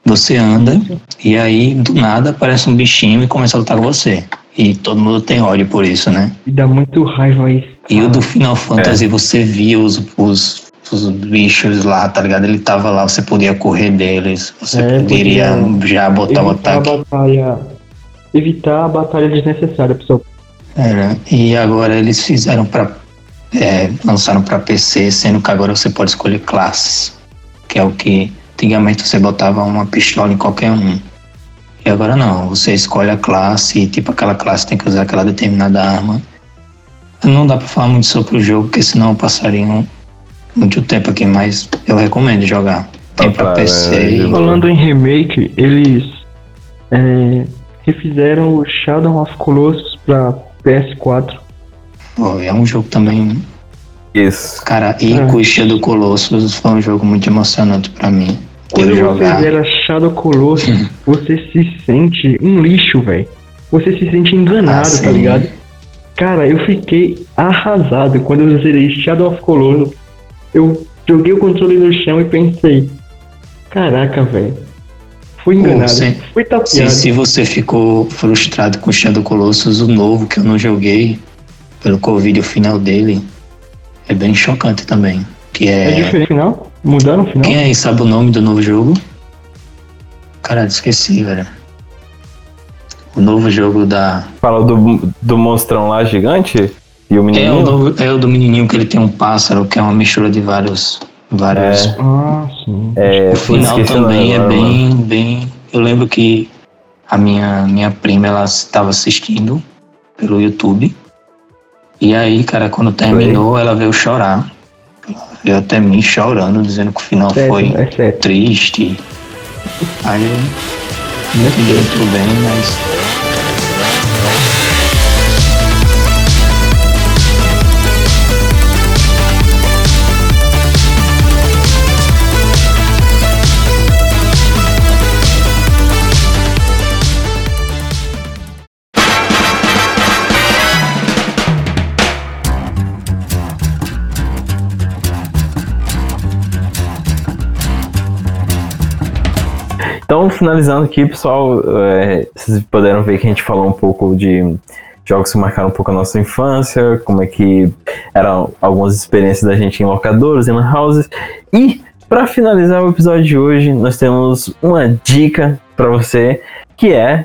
Você anda e aí do nada aparece um bichinho e começa a lutar com você. E todo mundo tem ódio por isso, né? E dá muito raiva isso. E o do Final Fantasy você via os, os, os bichos lá, tá ligado? Ele tava lá, você podia correr deles, você É, poderia podia já botar o ataque. batalha. Evitar a batalha desnecessária, pessoal. Era. E agora eles fizeram pra. é, lançaram pra PC, sendo que agora você pode escolher classes. Que é o que antigamente você botava uma pistola em qualquer um. E agora não, você escolhe a classe e tipo aquela classe tem que usar aquela determinada arma. Não dá pra falar muito sobre o jogo, porque senão eu passaria muito tempo aqui, mas eu recomendo jogar. Tem pra Opa, PC é, e. Falando em remake, eles é, refizeram o Shadow of Colossus pra PS4. Pô, é um jogo também. Isso. Cara, e Shadow Colossus foi um jogo muito emocionante pra mim. Quando Eu você jogar. zera Shadow Colossus, você se sente um lixo, velho. Você se sente enganado, Ah, tá ligado? Cara, eu fiquei arrasado quando eu zerei Shadow of Colossus. Eu joguei o controle no chão e pensei, caraca, velho. Fui enganado. sim. Fui Se, tapeado. se você ficou frustrado com o Shadow Colossus, o novo que eu não joguei, pelo Covid, o final dele, é bem chocante também. Que É é. diferente final? Mudaram o final? Quem aí sabe o nome do novo jogo? Caralho, esqueci, velho. O novo jogo da. Fala do, do monstrão lá gigante e o É o, menininho. novo, é o do menininho que ele tem um pássaro, que é uma mistura de vários, Vários. Ah, sim. É, O final também é bem, bem. Eu lembro que a minha, minha prima ela estava assistindo pelo YouTube. E aí, cara, quando terminou, ela veio chorar. Ela veio até mim chorando, dizendo que o final Sério, foi é triste. Aí eu não entendi muito bem, mas. Então, finalizando aqui, pessoal, é, vocês puderam ver que a gente falou um pouco de jogos que marcaram um pouco a nossa infância, como é que eram algumas experiências da gente em locadoras, em houses. E, para finalizar o episódio de hoje, nós temos uma dica para você, que é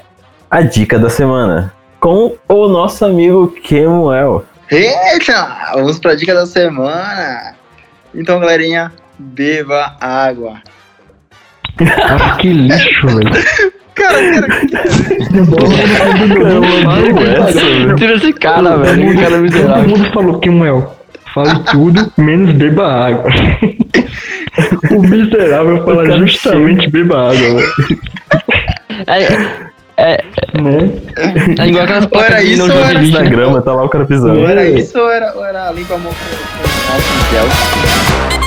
a dica da semana, com o nosso amigo Kemuel. Eita! Vamos pra dica da semana. Então, galerinha, beba água. Ah, que lixo, velho. Cara, cara, Tira esse cara, velho. Que cara Todo miserável. mundo falou que Muel. Fale tudo, menos beba água. o miserável fala justamente beba água, velho. É, é, Né? é igual aquelas placas de isso não jogo era de grama, tá lá o cara pisando. era isso ou era, ou era limpa a mão com